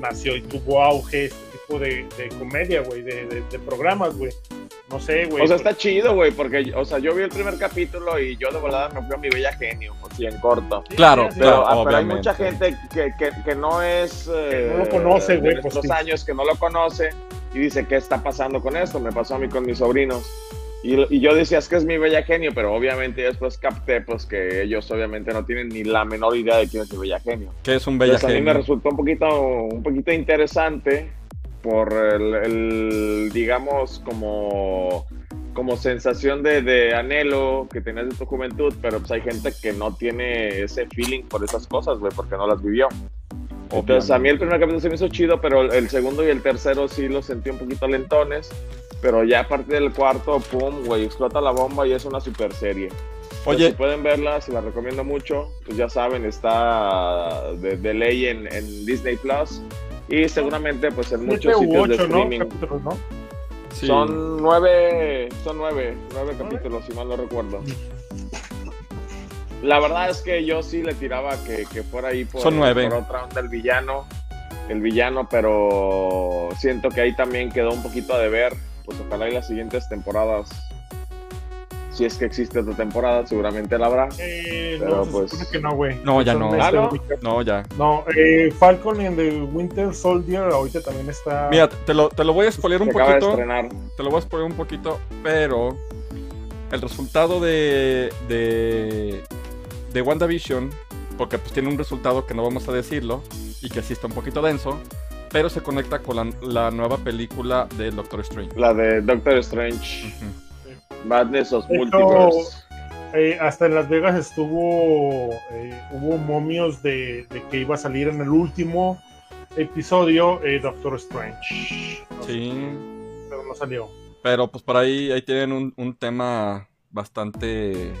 nació y tuvo auge este tipo de, de comedia, güey, de, de- de programas, güey. No sé, güey. O sea, está chido, güey, porque, o sea, yo vi el primer capítulo y yo de volada me fui a mi bella genio, así en corto. Claro, sí. Pero, Claro, ah, pero hay mucha gente que, que, que no es. eh, no lo conoce, güey, pues, sí. años que no lo conoce y dice, ¿qué está pasando con esto? Me pasó a mí con mis sobrinos. Y, y yo decía, es que es mi bella genio, pero obviamente después capté pues que ellos obviamente no tienen ni la menor idea de quién es mi bella genio. que es un bella Entonces, a mí me genio. resultó un poquito, un poquito interesante por el, el, digamos, como, como sensación de, de anhelo que tenías de tu juventud, pero pues hay gente que no tiene ese feeling por esas cosas, güey, porque no las vivió. Entonces, a mí el primer capítulo se me hizo chido, pero el- segundo y el tercero sí los sentí un poquito lentones. Pero ya a partir del cuarto, pum, güey, explota la bomba y es una super serie. Oye, si pueden verla, se la recomiendo mucho. Pues ya saben, está de, de ley en, en Disney Plus. Y seguramente, pues en muchos sitios de ocho, ¿no? streaming. Capítulos, ¿no? sí. Son nueve, son nueve, nueve capítulos, si mal no recuerdo. La verdad es que yo sí le tiraba que, que fuera ahí por, Son nueve. por otra onda el villano. El villano, pero siento que ahí también quedó un poquito a deber. Pues ojalá y las siguientes temporadas, si es que existe otra temporada, seguramente la habrá. Eh, Pero, no, pues- que no, güey. No, ya no. Ah, ¿no? ya. No, eh, Falcon and the Winter Soldier ahorita también está. Mira, te lo, te lo voy a spoiler un de poquito. estrenar. Te lo voy a spoiler un poquito, pero el resultado de, de, de WandaVision, porque pues tiene un resultado que no vamos a decirlo y que sí está un poquito denso, pero se conecta con la, la nueva película de Doctor Strange. La de Doctor Strange, Ujú. Madness of Multiverse. Eh, hasta en Las Vegas estuvo. eh, hubo momios de, de que iba a salir en el último episodio eh, Doctor Strange. No sé, Sí, Pero no salió. pero pues por ahí, ahí tienen un, un tema bastante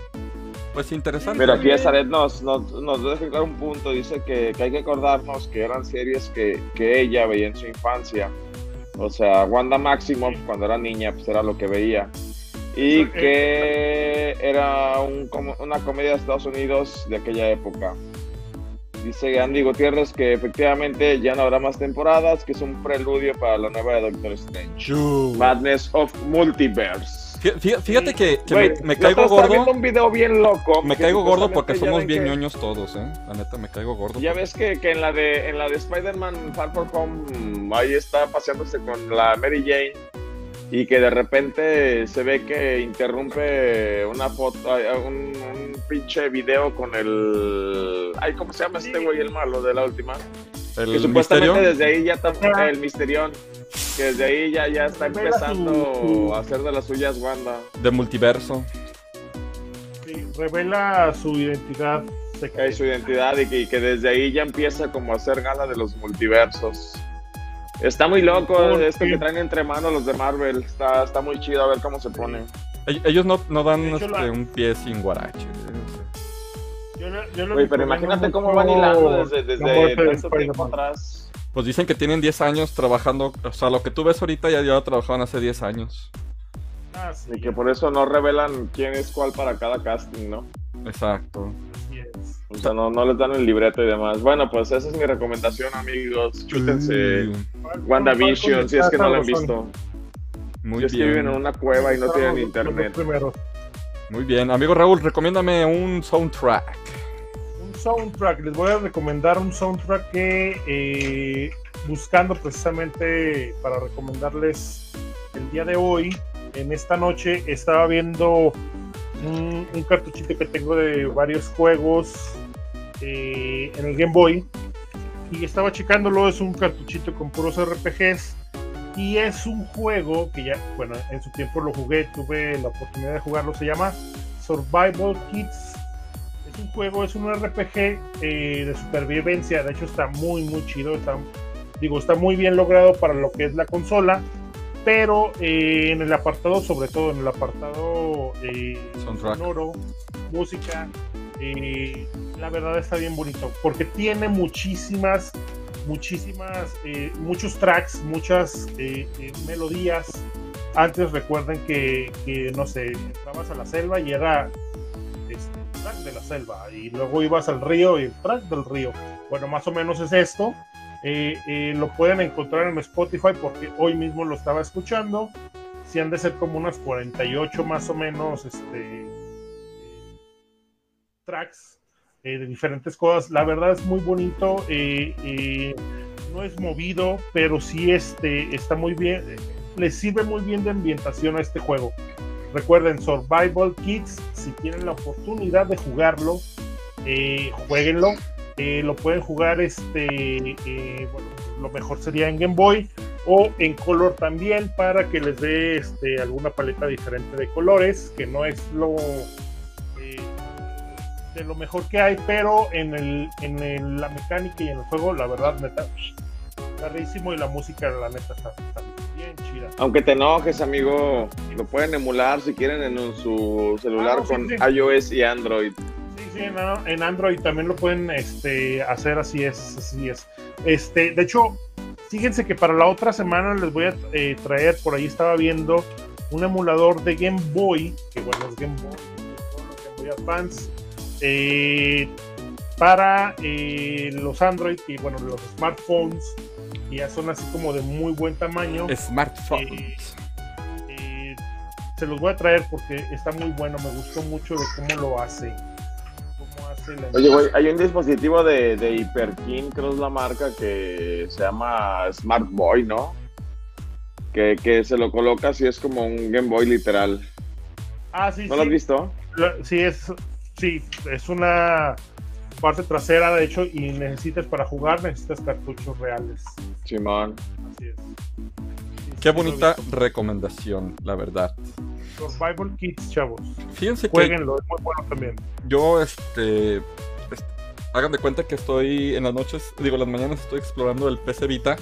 pues interesante. Mira, aquí Zaret nos, nos, nos deja claro un punto. Dice que, que hay que acordarnos que eran series que, que ella veía en su infancia. O sea, Wanda Maximoff cuando era niña, pues era lo que veía. Y que era un una comedia de Estados Unidos de aquella época. Dice Andy Gutiérrez que efectivamente ya no habrá más temporadas, que es un preludio para la nueva de Doctor Strange. Madness of Multiverse. Fí- fí- Fíjate que, que me, me caigo gordo. viendo un video bien loco. Me caigo gordo porque somos bien que- ñoños todos, ¿eh? La neta, me caigo gordo. Ya ves que, que en la de en la de Spider-Man Far From Home ahí está paseándose con la Mary Jane y que de repente se ve que interrumpe una foto, un, un pinche video con el ay cómo se llama este güey el malo de la última El que supuestamente misterio. desde ahí ya está el misterión. Que desde ahí ya, ya está empezando a hacer de las suyas Wanda. de multiverso. Sí, revela su identidad secreta. su identidad y que, y que desde ahí ya empieza como a hacer gala de los multiversos. Está muy loco esto que traen entre manos los de Marvel. Está, está muy chido a ver cómo se pone. Ell- Ellos no, no dan hecho, este, la- un pie sin guarache. Yo le- yo Güey, pero imagínate cómo van hilando desde, desde tanto tiempo atrás. Pues dicen que tienen 10 años trabajando. O sea, lo que tú ves ahorita ya, ya trabajaban hace 10 años. Ah, sí, Y que por eso no revelan quién es cuál para cada casting, ¿no? Exacto. así es. O sea, no, no les dan el libreto y demás. Bueno, pues esa es mi recomendación, amigos. Chútense Mm, WandaVision, si es que no lo han visto. Muy Si es que bien. viven en una cueva y no tienen internet. Muy bien. Amigo Raúl, recomiéndame un soundtrack. Un soundtrack, les voy a recomendar un soundtrack que eh, buscando precisamente para recomendarles el día de hoy, en esta noche estaba viendo un, un cartuchito que tengo de varios juegos eh, en el Game Boy y estaba checándolo, es un cartuchito con puros RPGs y es un juego que ya, bueno, en su tiempo lo jugué, tuve la oportunidad de jugarlo, se llama Survival Kids es un juego, es un RPG eh, de supervivencia. De hecho, está muy, muy chido. Está, digo, está muy bien logrado para lo que es la consola. Pero eh, en el apartado, sobre todo en el apartado eh, sonoro, música, la verdad está bien bonito. Porque tiene muchísimas, muchísimas, eh, muchos tracks, muchas eh, eh, melodías. Antes recuerden que, no sé, entrabas a la selva y era este, track de la selva y luego ibas al río y track del río. Bueno, más o menos es esto. Lo pueden encontrar en Spotify porque hoy mismo lo estaba escuchando. Si han de ser como unas 48 más o menos este, tracks eh, de diferentes cosas. La verdad es muy bonito. eh, eh, no es movido, pero sí este, está muy bien. Le sirve muy bien de ambientación a este juego. Recuerden, Survival Kids, si tienen la oportunidad de jugarlo, jueguenlo. Lo pueden jugar, este, bueno, lo mejor sería en Game Boy o en color también para que les dé este, alguna paleta diferente de colores, que no es lo de lo mejor que hay, pero en, el, en el- la mecánica y en el juego, la verdad, neta, está rarísimo y la música, la neta, está, está bien chida. Aunque te enojes, amigo, lo pueden emular si quieren en su celular Ah, no, con sí. iOS y Android. Sí, sí, en, en Android también lo pueden este, hacer, así es, así es. Este, de hecho, fíjense que para la otra semana les voy a eh, traer, por ahí estaba viendo un emulador de Game Boy, que bueno, es Game Boy, Game Boy Advance, eh, para eh, los Android y bueno, los smartphones, que ya son así como de muy buen tamaño. Smartphones. Eh, se los voy a traer porque está muy bueno, me gustó mucho de cómo lo hace. Cómo hace la Oye, güey, hay un dispositivo de, de Hyperkin, creo es la marca, que se llama Smart Boy, ¿no? Que, que se lo colocas y es como un Game Boy literal. Ah, sí, ¿No lo has visto? Sí, es, sí, es una parte trasera, de hecho, y necesitas para jugar, necesitas cartuchos reales. Simón. Así es. Sí, Qué bonita recomendación, la verdad. Survival Kids, chavos. Fíjense que Jueguenlo, es muy bueno también. yo, este, est- hagan de cuenta que estoy en las noches, digo, las mañanas estoy explorando el PC Vita.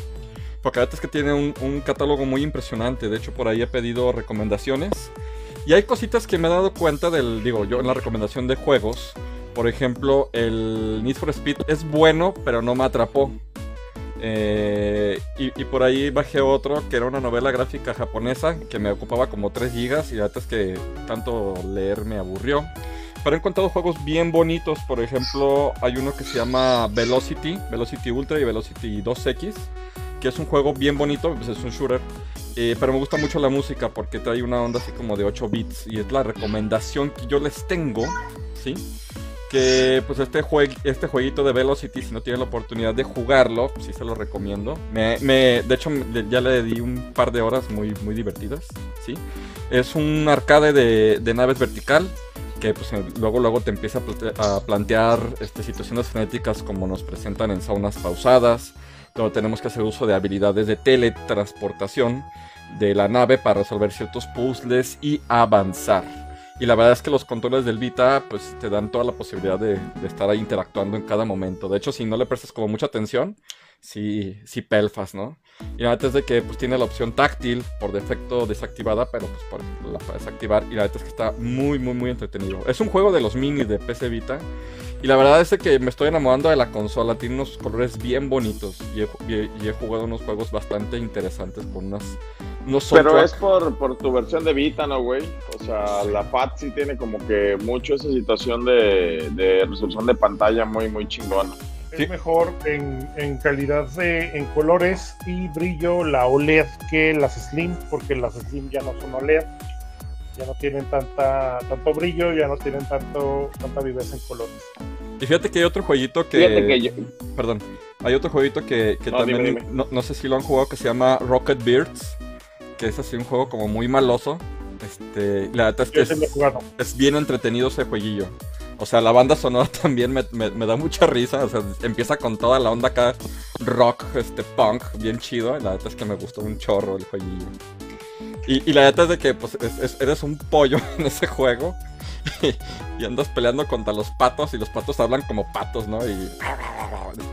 Porque la verdad es que tiene un, un catálogo muy impresionante. De hecho, por ahí he pedido recomendaciones. Y hay cositas que me he dado cuenta del, digo, yo en la recomendación de juegos. Por ejemplo, el Need for Speed es bueno, pero no me atrapó. Eh, y, por ahí bajé otro que era una novela gráfica japonesa que me ocupaba como 3 gigas y la verdad es que tanto leer me aburrió. Pero he encontrado juegos bien bonitos, por ejemplo hay uno que se llama Velocity, Velocity Ultra y Velocity 2X, que es un juego bien bonito, pues es un shooter, eh, pero me gusta mucho la música porque trae una onda así como de 8 bits y es la recomendación que yo les tengo, ¿sí? que pues este, jue- este jueguito de Velocity, si no tienen la oportunidad de jugarlo, sí se lo recomiendo. Me, me- de hecho, ya le di un par de horas muy, muy divertidas, ¿sí? Es un arcade de, de naves vertical que pues, eh, luego, luego te empieza a plantear este, situaciones frenéticas como nos presentan en saunas pausadas, donde tenemos que hacer uso de habilidades de teletransportación de la nave para resolver ciertos puzzles y avanzar. Y la verdad es que los controles del Vita pues te dan toda la posibilidad de, de estar ahí interactuando en cada momento. De hecho, si no le prestas como mucha atención, sí, sí pelfas, ¿no? Y la neta es de que pues tiene la opción táctil por defecto desactivada, pero pues por ejemplo la puedes activar y la neta es que está muy muy muy entretenido. Es un juego de los mini de PC Vita y la verdad es que me estoy enamorando de la consola, tiene unos colores bien bonitos y he, ju- y he- y he jugado unos juegos bastante interesantes con unas unos Pero es por, por tu versión de Vita, ¿no, güey? O sea, la FAT sí tiene como que mucho esa situación de, de resolución de pantalla muy, muy chingona. Sí. Es mejor en, en calidad de en colores y brillo la OLED que las Slim, porque las Slim ya no son OLED, ya no tienen tanta tanto brillo, ya no tienen tanto tanta viveza en colores. Y fíjate que hay otro jueguito que... Fíjate que yo, Perdón. Hay otro jueguito que, que No, también dime, dime. No, no sé si lo han jugado que se llama Rocket Beards. Que es así un juego como muy maloso. Este, la verdad es que es, bien entretenido ese jueguillo. O sea, la banda sonora también me, me- me da mucha risa. O sea, empieza con toda la onda acá rock, este punk, bien chido. Y la verdad es que me gustó un chorro el jueguillo. Y, y la verdad es de que pues, es- es- eres un pollo en ese juego. Y, andas peleando contra los patos y los patos hablan como patos, ¿no? Y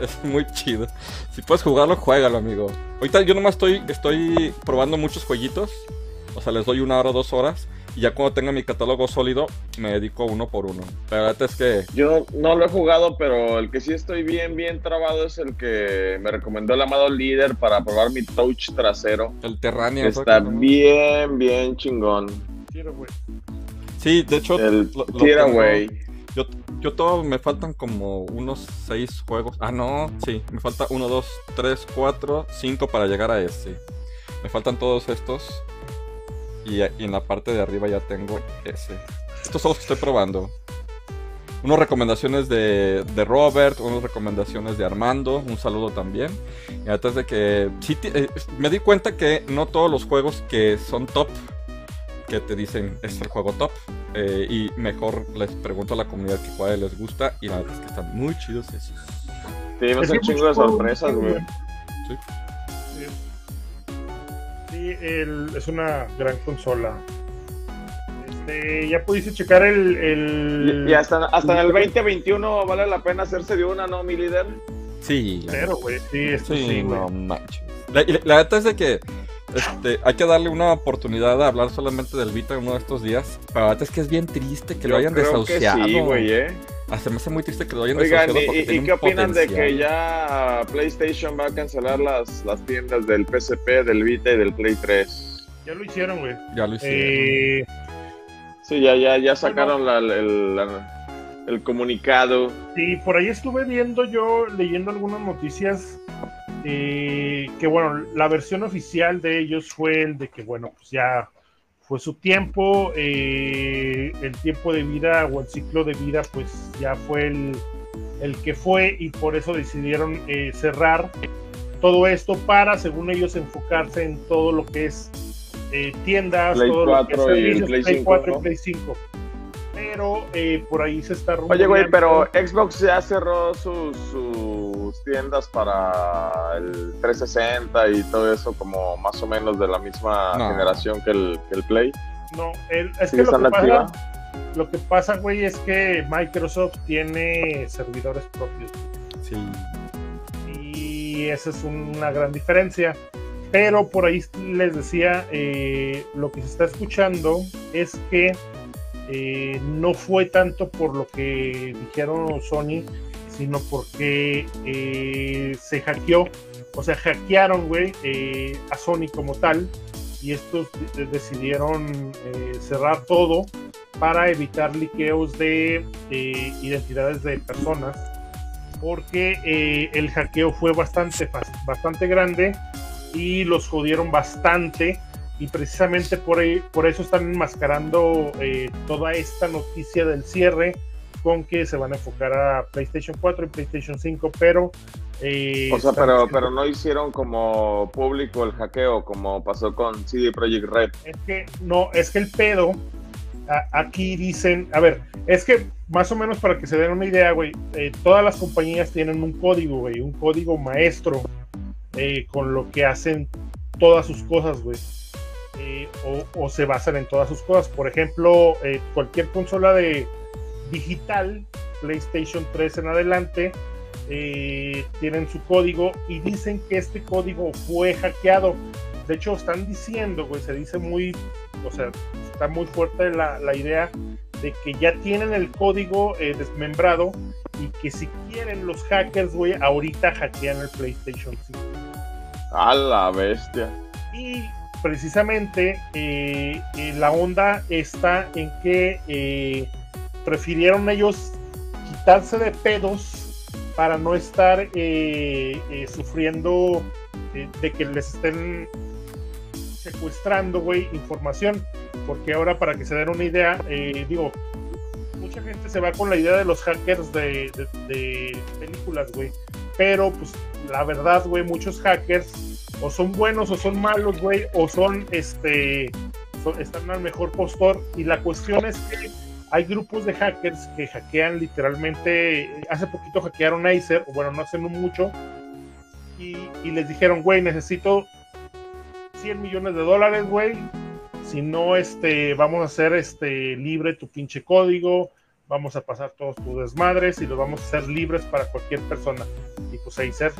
es muy chido. Si puedes jugarlo, juégalo, amigo. Ahorita yo nomás estoy, estoy probando muchos jueguitos. O sea, les doy una hora o dos horas. Y ya cuando tenga mi catálogo sólido, me dedico uno por uno. Pero la verdad es que yo no lo he jugado, pero el que sí estoy bien, bien trabado es el que me recomendó el amado líder para probar mi touch trasero. el Terrania... Está bien, bien chingón. Quiero, güey. Sí, de hecho... El lo- lo tira, tengo- güey. Yo, yo todo me faltan como unos seis juegos. Ah, no, sí, me falta uno, dos, tres, cuatro, cinco para llegar a ese. Me faltan todos estos. Y, en la parte de arriba ya tengo ese. Estos son los que estoy probando. Unas recomendaciones de, de Robert, unas recomendaciones de Armando, un saludo también. Y antes de que. sí eh, me di cuenta que no todos los juegos que son top, que te dicen es el juego top, eh, y mejor les pregunto a la comunidad que cuál les gusta. Y la verdad es que están muy chidos esos. Tuvimos Es un chingo de sorpresas, güey. Sí. Sí, Sí, el- es una gran consola. Este, ya pudiste checar el. el... Y, y hasta, hasta en el 2021 vale la pena hacerse de una, ¿no, mi líder? Sí, la Pero, güey, sí, esto Sí, sí, no manches. La, la- la neta es de que este, hay que darle una oportunidad de hablar solamente del Vita uno de estos días. Pero la es que es bien triste que lo hayan creo que desahuciado. sí, güey, ¿eh? Ah, se me hace muy triste que lo hayan Oigan, desahuciado ¿y, porque y- tiene y un qué opinan de que ya PlayStation va a cancelar las, las tiendas del PSP, del Vita y del Play 3? Ya lo hicieron, güey. Ya lo hicieron. Eh, Sí, ya, ya, ya sacaron la- el, la- el comunicado. Sí, por ahí estuve viendo yo, leyendo algunas noticias, eh, que bueno, la versión oficial de ellos fue el de que, bueno, pues ya fue su tiempo, eh, el tiempo de vida o el ciclo de vida, pues ya fue el, el que fue y por eso decidieron eh, cerrar todo esto para, según ellos, enfocarse en todo lo que es eh, tiendas, Play todo lo que es 4 y servicios, Play 5, 4 y. Play 5. Pero eh, por ahí se está Oye, güey, pero Xbox ya cerró sus, sus tiendas para el 360 y todo eso, como más o menos de la misma No. generación que el, que el Play. No, el- es ¿Sí que lo que, pasa, lo que pasa, güey, es que Microsoft tiene servidores propios. Sí. Y esa es una gran diferencia. Pero por ahí les decía, eh, lo que se está escuchando es que eh, no fue tanto por lo que dijeron Sony, sino porque eh, se hackeó, o sea, hackearon, güey, eh, a Sony como tal, y estos de- decidieron cerrar todo para evitar liqueos de identidades de personas, porque el hackeo fue bastante, bastante grande y los jodieron bastante y precisamente por, ahí- por eso están enmascarando eh, toda esta noticia del cierre con que se van a enfocar a PlayStation 4 y PlayStation 5, pero... eh, O sea, pero, pero no hicieron como público el hackeo, como pasó con CD Projekt Red. Es que no, es que el pedo aquí dicen, a ver, es que más o menos para que se den una idea, güey, eh, todas las compañías tienen un código, güey, un código maestro eh, con lo que hacen todas sus cosas, güey. Eh, o, se basan en todas sus cosas. Por ejemplo, cualquier consola de digital, PlayStation 3 en adelante, tienen su código y dicen que este código fue hackeado. De hecho, están diciendo, güey, se dice muy, o sea, está muy fuerte la, la idea de que ya tienen el código eh, desmembrado y que si quieren los hackers, güey, ahorita hackean el PlayStation 5. A la bestia. Y precisamente eh, eh, la onda está en que prefirieron ellos quitarse de pedos para no estar sufriendo de que les estén secuestrando, güey, información. Porque ahora, para que se den una idea, eh, digo, mucha gente se va con la idea de los hackers de, películas, güey. Pero, pues, la verdad, güey, muchos hackers o son buenos o son malos, güey, o son, este, están al mejor postor. Y la cuestión es que hay grupos de hackers que hackean literalmente, hace poquito hackearon Acer, o bueno, no hacen mucho, y, les dijeron, güey, necesito 100 millones de dólares, güey. Si no, este, vamos a hacer este, libre tu pinche código, vamos a pasar todos tus desmadres y los vamos a hacer libres para cualquier persona. Y pues ahí ser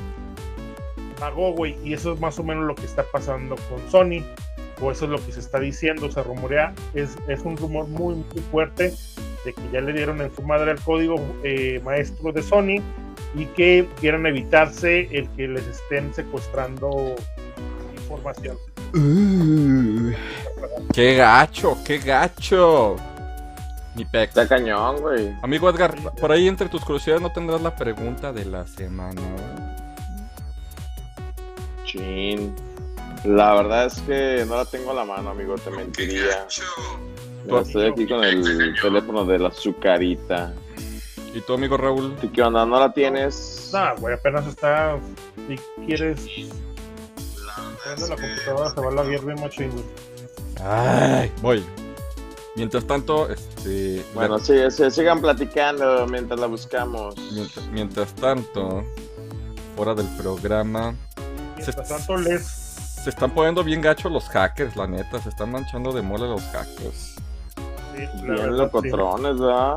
pagó, güey. Y eso es más o menos lo que está pasando con Sony. O eso es lo que se está diciendo, se rumorea. Es, es un rumor muy, muy fuerte de que ya le dieron en su madre el código eh, maestro de Sony y que quieran evitarse el que les estén secuestrando información. Uh, qué gacho, qué gacho. Mi pex. Está cañón, güey. Amigo Edgar, por ahí entre tus curiosidades no tendrás la pregunta de la semana. Chin. La verdad es que no la tengo a la mano, amigo, te mentiría. estoy aquí con el teléfono de la azucarita. ¿Y tu amigo Raúl? ¿Qué onda? ¿No la tienes? No, güey, apenas está. Si quieres la computadora se va a la bien machín. Ay, voy. Mientras tanto, este. Bueno, sí, sigan platicando mientras la buscamos. Mientras, tanto, fuera del programa. Mientras se, tanto, les. Se están poniendo bien gachos los hackers, la neta. Se están manchando de mole los hackers. Sí, bien locotrones, ¿verdad?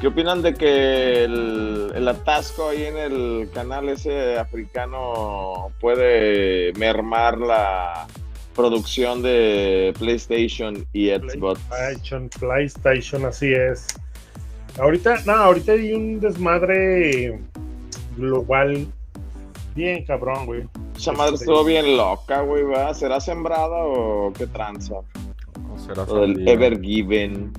¿Qué opinan de que el, atasco ahí en el canal ese africano puede mermar la producción de PlayStation y Xbox? PlayStation, PlayStation, así es. Ahorita, no, ahorita hay un desmadre global bien cabrón, güey. Esa madre este, estuvo bien loca, güey, ¿Será sembrada o qué tranza? O será o el Ever Given.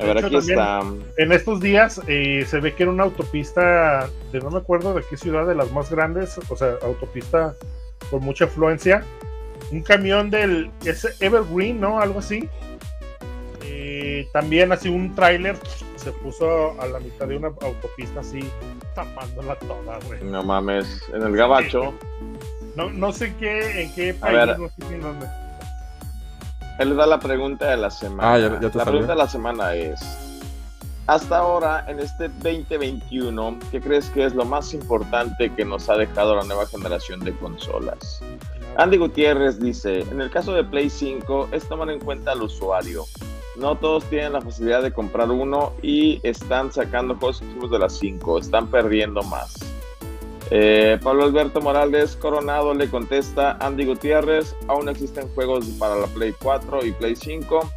A ver, aquí está. En estos días eh, se ve que era una autopista, de no me acuerdo de qué ciudad, de las más grandes, o sea, autopista con mucha afluencia. Un camión del es Evergreen, ¿no? Algo así. Eh, también así un tráiler se puso a la mitad de una autopista así, tapándola toda, güey. No mames, en el gabacho. No, no sé qué, en qué país, no sé en dónde. Él da la pregunta de la semana. Ah, ya, te la pregunta de la semana es: Hasta ahora, en este 2021, ¿qué crees que es lo más importante que nos ha dejado la nueva generación de consolas? Andy Gutiérrez dice: En el caso de Play 5, es tomar en cuenta al usuario. No todos tienen la facilidad de comprar uno y están sacando juegos de las 5, están perdiendo más. Eh, Pablo Alberto Morales Coronado le contesta Andy Gutiérrez, aún existen juegos para la Play 4 y Play 5.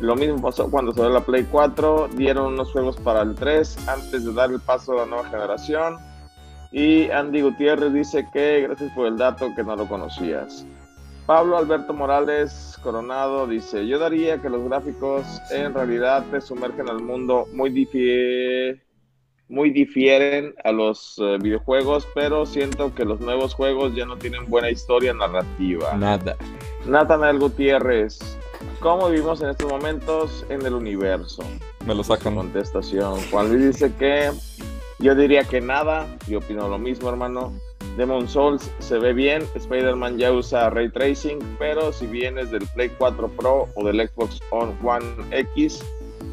Lo mismo pasó cuando salió la Play 4, dieron unos juegos para el 3 antes de dar el paso a la nueva generación. Y Andy Gutiérrez dice que gracias por el dato que no lo conocías. Pablo Alberto Morales Coronado dice, yo daría que los gráficos en realidad te sumergen al mundo muy difícil muy difieren a los eh, videojuegos, pero siento que los nuevos juegos ya no tienen buena historia narrativa. Nada. Nathanael Gutiérrez, ¿cómo vivimos en estos momentos en el universo? Me lo sacan. Contestación. Juan Luis dice que yo diría que nada, yo opino lo mismo, hermano. Demon Souls se ve bien, Spider-Man ya usa ray tracing, pero si vienes del Play 4 Pro o del Xbox One X,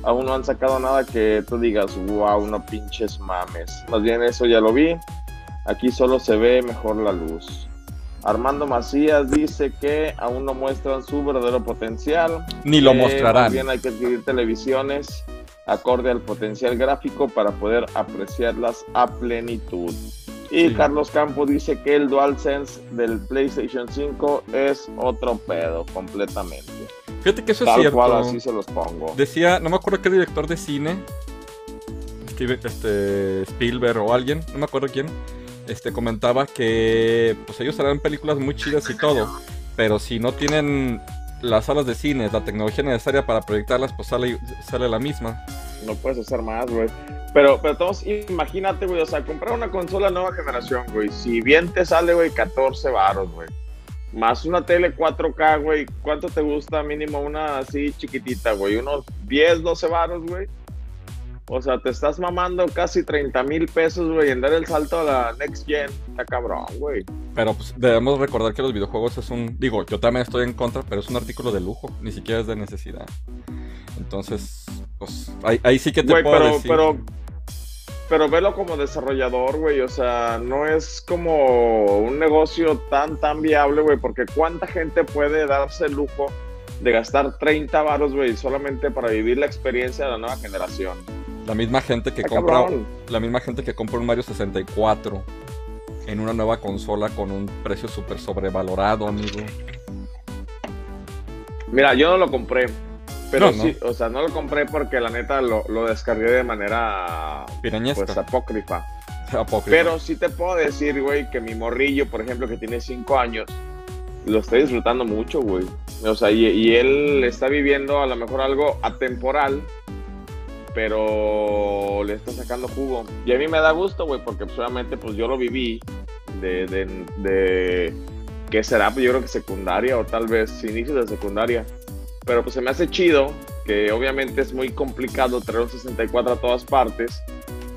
aún no han sacado nada que tú digas, wow, no pinches mames. Más bien eso ya lo vi. Aquí solo se ve mejor la luz. Armando Macías dice que aún no muestran su verdadero potencial. Ni lo mostrarán. Más bien hay que adquirir televisiones acorde al potencial gráfico para poder apreciarlas a plenitud. Y Sí. Carlos Campos dice que el DualSense del PlayStation 5 es otro pedo completamente. Fíjate que eso es Tal cierto. cual así se los pongo. Decía, no me acuerdo qué director de cine, Steve- este, Spielberg o alguien, no me acuerdo quién, este, comentaba que pues ellos harán películas muy chidas y todo, pero si no tienen las salas de cine, la tecnología necesaria para proyectarlas, pues sale, sale la misma. No puedes hacer más, güey. Pero, pero todos, imagínate, güey, o sea, comprar una consola nueva generación, güey. Si bien te sale, güey, 14 varos, güey. Más una tele 4K, güey. ¿Cuánto te gusta mínimo una así chiquitita, güey? Unos 10, 12 varos, güey. O sea, te estás mamando casi 30 mil pesos, güey, en dar el salto a la Next Gen. Está cabrón, güey. Pero pues debemos recordar que los videojuegos es un, digo, yo también estoy en contra, pero es un artículo de lujo, ni siquiera es de necesidad. Entonces, pues ahí, ahí sí que te Güey, puedo pero, decir. pero, pero velo como desarrollador, güey. O sea, no es como un negocio tan, tan viable, güey. Porque cuánta gente puede darse el lujo de gastar 30 varos, güey, solamente para vivir la experiencia de la nueva generación. La misma gente que compra cabrón. la misma gente que compra un Mario 64 en una nueva consola con un precio súper sobrevalorado, amigo. Mira, yo no lo compré. Pero No, no. sí, o sea, no lo compré porque la neta lo, lo descargué de manera Pirañesca. pues apócrifa. apócrifa. Pero sí te puedo decir, güey, que mi morrillo, por ejemplo, que tiene 5 años, lo está disfrutando mucho, güey. O sea, y, y él está viviendo a lo mejor algo atemporal, pero le está sacando jugo. Y a mí me da gusto, güey, porque pues, obviamente pues yo lo viví de, de, de ¿qué será? Pues yo creo que secundaria o tal vez inicios de secundaria. Pero pues se me hace chido, que obviamente es muy complicado traer un 64 a todas partes,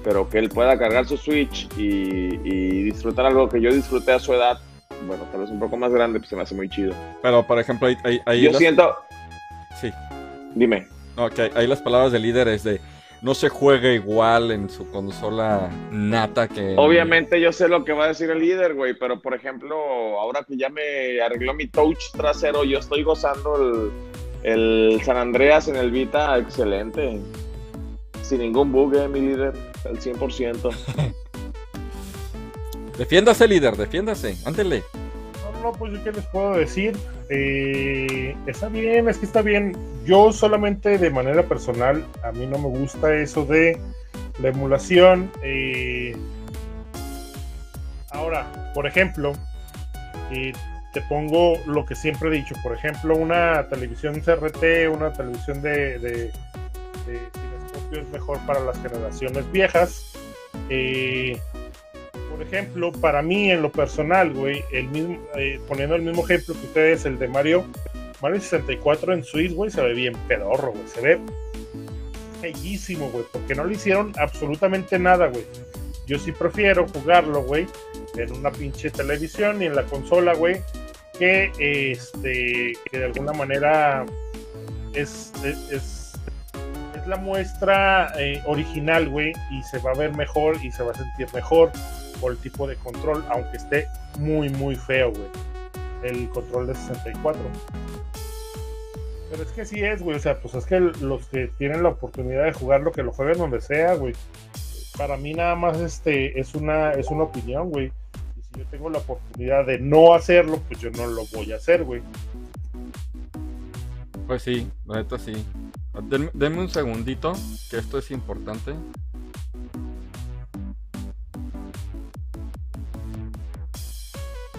pero que él pueda cargar su Switch y, y disfrutar algo que yo disfruté a su edad, bueno, tal vez un poco más grande, pues se me hace muy chido. Pero, por ejemplo, ahí, ahí- yo las, siento, sí. dime, No, que ahí- las palabras del líder es de no se juega igual en su consola nata que... en- obviamente yo sé lo que va a decir el líder, güey, pero por ejemplo, ahora que ya me arregló mi touch trasero, yo estoy gozando el, el San Andreas en el Vita, excelente. Sin ningún bug, eh, mi líder, al 100%. Defiéndase, líder, defiéndase. Ándele. No, no, pues yo qué les puedo decir. Eh, está bien, es que está bien. Yo solamente de manera personal, a mí no me gusta eso de la emulación. eh. ahora, por ejemplo, eh, te pongo lo que siempre he dicho. Por ejemplo, una televisión CRT, una televisión de, de, de es mejor para las generaciones viejas. Eh, por ejemplo, para mí en lo personal, güey, el mismo, eh, poniendo el mismo ejemplo que ustedes, el de Mario, Mario 64 en Switch, güey, se ve bien pedorro, güey, se ve bellísimo, güey, porque no le hicieron absolutamente nada, güey. Yo sí prefiero jugarlo, güey, en una pinche televisión y en la consola, güey, que este, que de alguna manera es, es, es, la muestra eh, original, güey, y se va a ver mejor y se va a sentir mejor por el tipo de control, aunque esté muy, muy feo, güey. El control de 64. Pero es que sí es, güey. O sea, pues es que los que tienen la oportunidad de jugarlo, que lo jueguen donde sea, güey. Para mí nada más este es una, es una opinión, güey. Si yo tengo la oportunidad de no hacerlo, pues yo no lo voy a hacer, güey. Pues sí, la neta sí. Denme, denme un segundito, que esto es importante.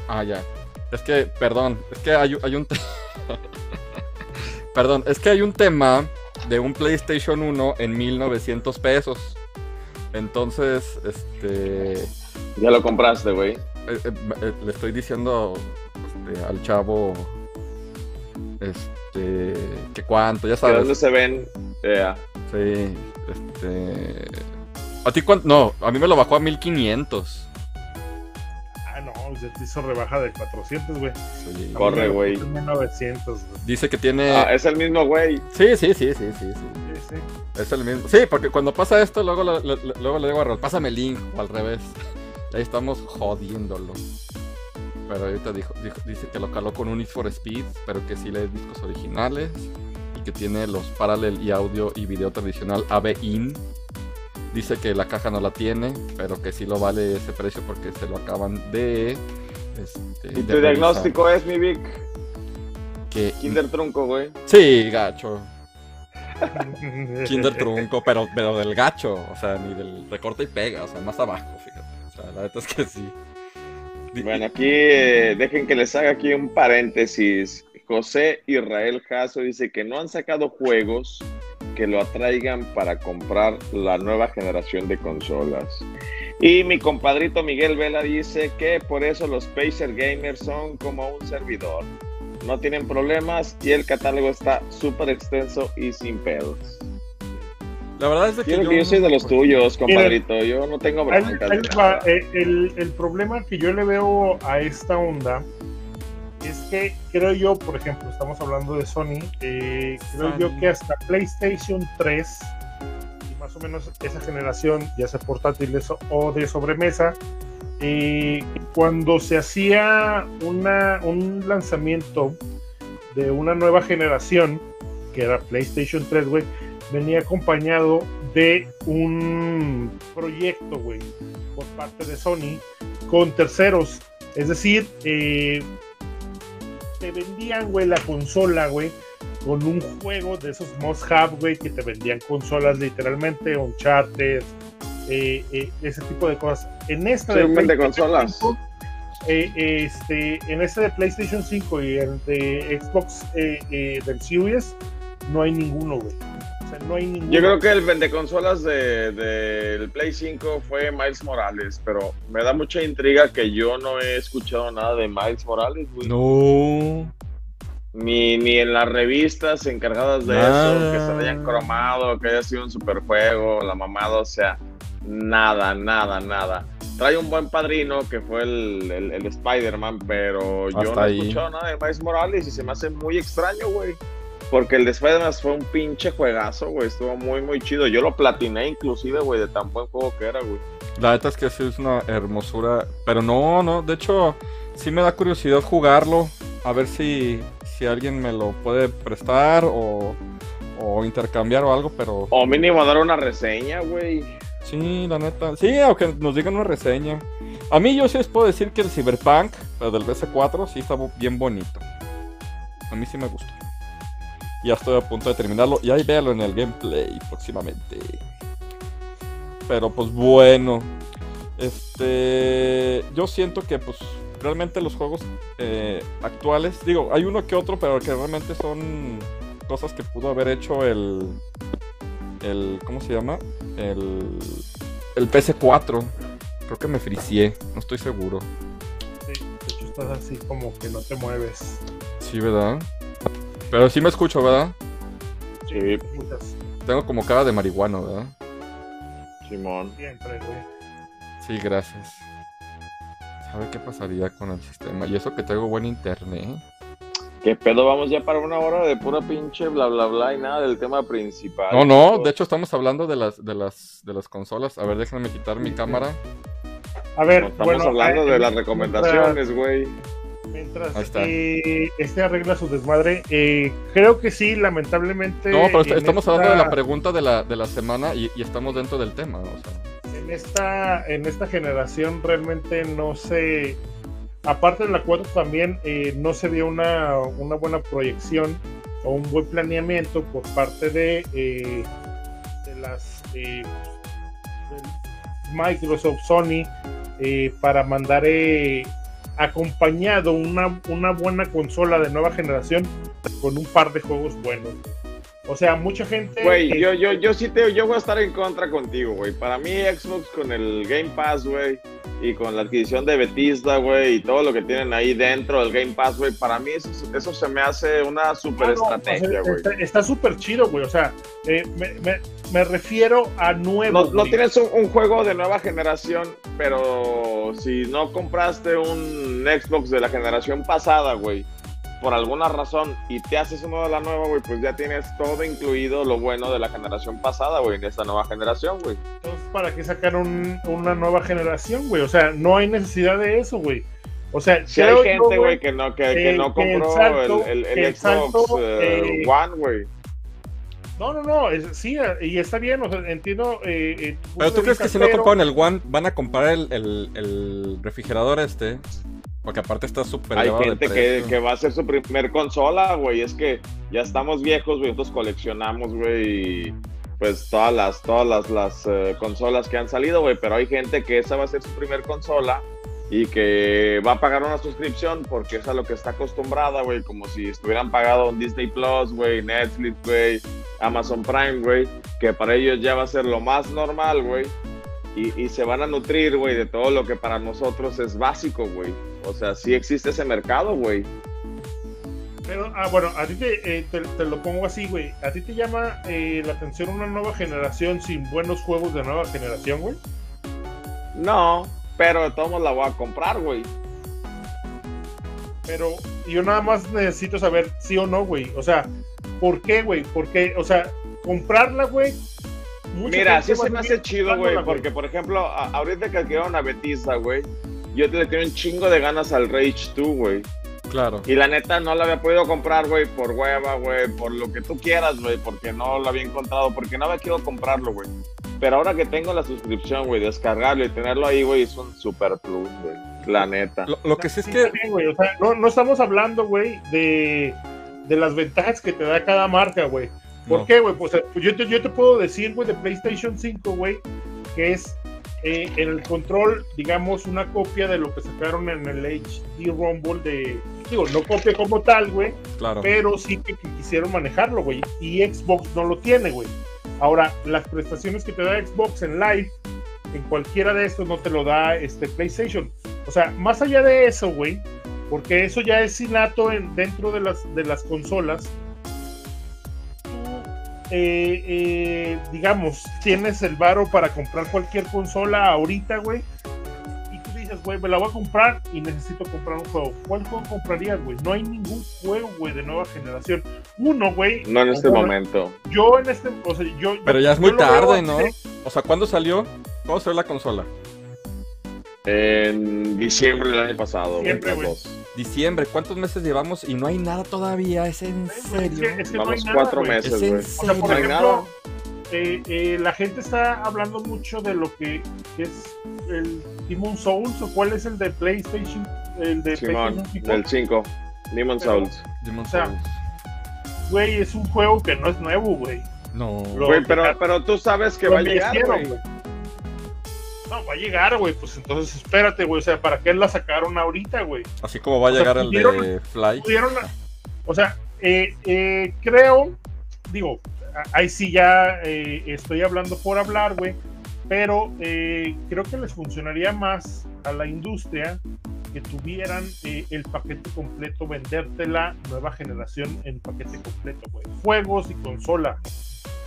Ah, ya. Es que, perdón, es que hay, hay un... perdón, es que hay un tema de un PlayStation 1 en 1900 pesos. Entonces, este... Ya lo compraste, güey. Eh, eh, eh, le estoy diciendo este, al chavo este que cuánto, ya ¿De dónde sabes. se ven? Eh, Sí, este a ti cuánto? No, a mí me lo bajó a 1500. Ah, no, se te hizo rebaja de 400, güey. Sí. Corre, güey. 900, güey. Dice que tiene. Ah, es el mismo güey. Sí, sí, sí, sí, sí, sí. Sí, sí. Es el mismo. Sí, porque cuando pasa esto, luego, le- luego le digo a Raúl, pásame el link, o al revés. Ahí estamos jodiéndolo. Pero ahorita dijo, dijo- dice que lo caló con un Need for Speed, pero que sí lee discos originales. Y que tiene los parallel y audio y video tradicional AV-IN. Dice que la caja no la tiene, pero que sí lo vale ese precio porque se lo acaban de. este, Y de tu diagnóstico es, mi Vic. Que, Kinder Trunco, güey. Sí, gacho. Kinder trunco, pero, pero del gacho, o sea, ni del recorta y pega, o sea, más abajo, fíjate. La neta es que sí. Bueno, aquí eh, dejen que les haga aquí un paréntesis. José Israel Jasso dice que no han sacado juegos que lo atraigan para comprar la nueva generación de consolas. Y mi compadrito Miguel Vela dice que por eso los Pacer Gamers son como un servidor. No tienen problemas y el catálogo está súper extenso y sin pedos. La verdad es de que Yo, soy de los pues, tuyos, compadrito. Yo no tengo broncas. Eh, el, el problema que yo le veo a esta onda es que creo yo, por ejemplo, estamos hablando de Sony, eh, creo yo que hasta PlayStation 3 y más o menos esa generación, ya sea portátiles o de sobremesa, eh, cuando se hacía una, un lanzamiento de una nueva generación, que era PlayStation 3, güey, venía acompañado de un proyecto, güey, por parte de Sony con terceros. Es decir, eh, te vendían, güey, la consola, güey, con un juego de esos must have, güey, que te vendían consolas literalmente, Uncharted, eh, eh, ese tipo de cosas. En esta Sí, de PlayStation consolas. 5, eh, este, en este de PlayStation 5 y el de Xbox del Series, no hay ninguno, güey. O sea, no hay ninguno. Yo creo que el vendeconsolas de- del Play 5 fue Miles Morales, pero me da mucha intriga que yo no he escuchado nada de Miles Morales, güey. No. Ni, ni en las revistas encargadas de Nada. eso, que se lo hayan cromado, que haya sido un superjuego, la mamada, o sea, nada, nada, nada. Trae un buen padrino que fue el, el- el Spider-Man, pero yo no he ahí. escuchado nada de Miles Morales y se me hace muy extraño, güey. Porque el de Spider-Man fue un pinche juegazo, güey. Estuvo muy, muy chido. Yo lo platiné inclusive, güey, de tan buen juego que era, güey. La neta es que sí es una hermosura. Pero no, no. De hecho, sí me da curiosidad jugarlo. A ver si, si alguien me lo puede prestar o, o intercambiar o algo. Pero O mínimo dar una reseña, güey. sí, la neta. Sí, aunque nos digan una reseña. A mí yo sí les puedo decir que el Cyberpunk, pero del PS4, sí está bien bonito. A mí sí me gustó. Ya estoy a punto de terminarlo. Y ahí véalo en el gameplay próximamente. Pero pues bueno. Este. Yo siento que pues realmente los juegos eh, actuales. Digo, hay uno que otro, pero que realmente son cosas que pudo haber hecho el. El. ¿Cómo se llama? El. El PS4. Creo que me fricié. No estoy seguro. Sí, de hecho, estás así como que no te mueves. Sí, ¿verdad? Pero sí me escucho, ¿verdad? Sí, Tengo como cara de marihuano, ¿verdad? Simón. siempre, güey. Sí, gracias. ¿Sabe qué pasaría con el sistema? Y eso que tengo buen internet. ¿Qué pedo? Vamos ya para una hora de pura pinche bla bla bla y nada del tema principal. No, no, de hecho estamos hablando de las de las de las consolas. A ver, déjenme quitar mi cámara. A ver, No, estamos bueno, hablando eh, de las recomendaciones, güey. Mientras eh, este arregla su desmadre, eh, creo que sí, lamentablemente. No, pero estamos esta- hablando de la pregunta de la, de la semana y, y estamos dentro del tema. O sea, en esta, en esta generación realmente no se. Aparte de la 4 también eh, no se vio una, una buena proyección o un buen planeamiento por parte de, eh, de las eh, de Microsoft, Sony, para mandar eh, acompañado una, una buena consola de nueva generación con un par de juegos buenos. O sea, mucha gente. Güey, eh, yo, yo, yo sí te, yo voy a estar en contra contigo, güey. Para mí Xbox con el Game Pass, güey, y con la adquisición de Bethesda, güey, y todo lo que tienen ahí dentro del Game Pass, güey, para mí eso, eso se me hace una super Ah, no, estrategia, o sea, güey. Está súper chido, güey. O sea, eh, me, me- me refiero a nuevo. No, tienes un, un juego de nueva generación, pero si no compraste un Xbox de la generación pasada, güey, por alguna razón, y te haces uno de la nueva, güey, pues ya tienes todo incluido lo bueno de la generación pasada, güey, en esta nueva generación, güey. Entonces, ¿para qué sacar un- una nueva generación, güey? O sea, no hay necesidad de eso, güey. O sea, Si hay gente, güey, que no, que, que que- no que el compró salto- el, el- el que el Xbox salto, eh, eh, One, güey. No, no, no, es- sí, y está bien, o sea, entiendo. eh, eh, Pero tú crees que si no compraron el One, van a comprar el, el- el refrigerador este. Porque aparte está súper Hay gente que, que va a ser su primer consola, güey. Es que ya estamos viejos, güey. Nosotros coleccionamos, güey. Pues todas las, todas las, las eh, consolas que han salido, güey. Pero hay gente que esa va a ser su primer consola y que va a pagar una suscripción porque es a lo que está acostumbrada, güey. Como si estuvieran pagado un Disney Plus, güey, Netflix, güey, Amazon Prime, güey. Que para ellos ya va a ser lo más normal, güey. Y, y se van a nutrir, güey, de todo lo que para nosotros es básico, güey. O sea, sí existe ese mercado, güey. Pero, ah, bueno, a ti te, eh, te, te lo pongo así, güey. ¿A ti te llama eh, la atención una nueva generación sin buenos juegos de nueva generación, güey? No, pero de todos modos la voy a comprar, güey. Pero yo nada más necesito saber sí o no, güey. O sea, ¿por qué, güey? ¿Por qué? O sea, comprarla, güey. Mira, sí se me hace chido, güey, porque por ejemplo, ahorita que adquirieron a Betisa, güey, yo le tengo un chingo de ganas al Rage 2, güey. Claro. Y la neta no la había podido comprar, güey, por hueva, güey, por lo que tú quieras, güey, porque no lo había encontrado, porque no había querido comprarlo, güey. Pero ahora que tengo la suscripción, güey, descargarlo y tenerlo ahí, güey, es un super plus, güey. La neta. Lo, lo que sí es que. O sea, no, no estamos hablando, güey, de, de las ventajas que te da cada marca, güey. ¿Por no. qué, güey? Pues eh, yo te, yo te puedo decir, güey, de PlayStation 5, güey, que es eh, en el control, digamos, una copia de lo que sacaron en el HD Rumble de. Digo, no copia como tal, güey, Claro. pero sí que, que quisieron manejarlo, güey. Y Xbox no lo tiene, güey. Ahora, las prestaciones que te da Xbox en live, en cualquiera de estos no te lo da este PlayStation. O sea, más allá de eso, güey, porque eso ya es innato en, dentro de las, de las consolas. Eh, eh, digamos, tienes el varo para comprar cualquier consola ahorita, güey. Y tú dices, güey, me la voy a comprar y necesito comprar un juego. ¿Cuál juego comprarías, güey? No hay ningún juego, güey, de nueva generación. Uno, güey. No en este momento. Yo en este, o sea, yo. Pero ya es muy tarde, ¿no? O sea, ¿cuándo salió? ¿Cuándo salió la consola? En diciembre del año pasado. Siempre, güey. Diciembre. ¿Cuántos meses llevamos? Y no hay nada todavía. ¿Es en Es que- serio? es que no hay Vamos nada, cuatro meses, ¿Es en güey. O sea, por No ejemplo, eh, eh, la gente está hablando mucho de lo que, es el Demon Souls o cuál es el de PlayStation, el de Simón, PlayStation 5. del 5. Demon Souls. Demon o sea, Souls. Güey, es un juego que no es nuevo, güey. No. Güey, pero, pero tú sabes que va a llegar, güey. No, va a llegar, güey. Pues entonces espérate, güey. O sea, ¿para qué la sacaron ahorita, güey? Así como va a o sea, llegar el de Fly. pudieron. O sea, eh, eh, creo, digo, ahí sí ya eh, estoy hablando por hablar, güey, pero eh, creo que les funcionaría más a la industria que tuvieran eh, el paquete completo, venderte la nueva generación en paquete completo, güey. Juegos y consola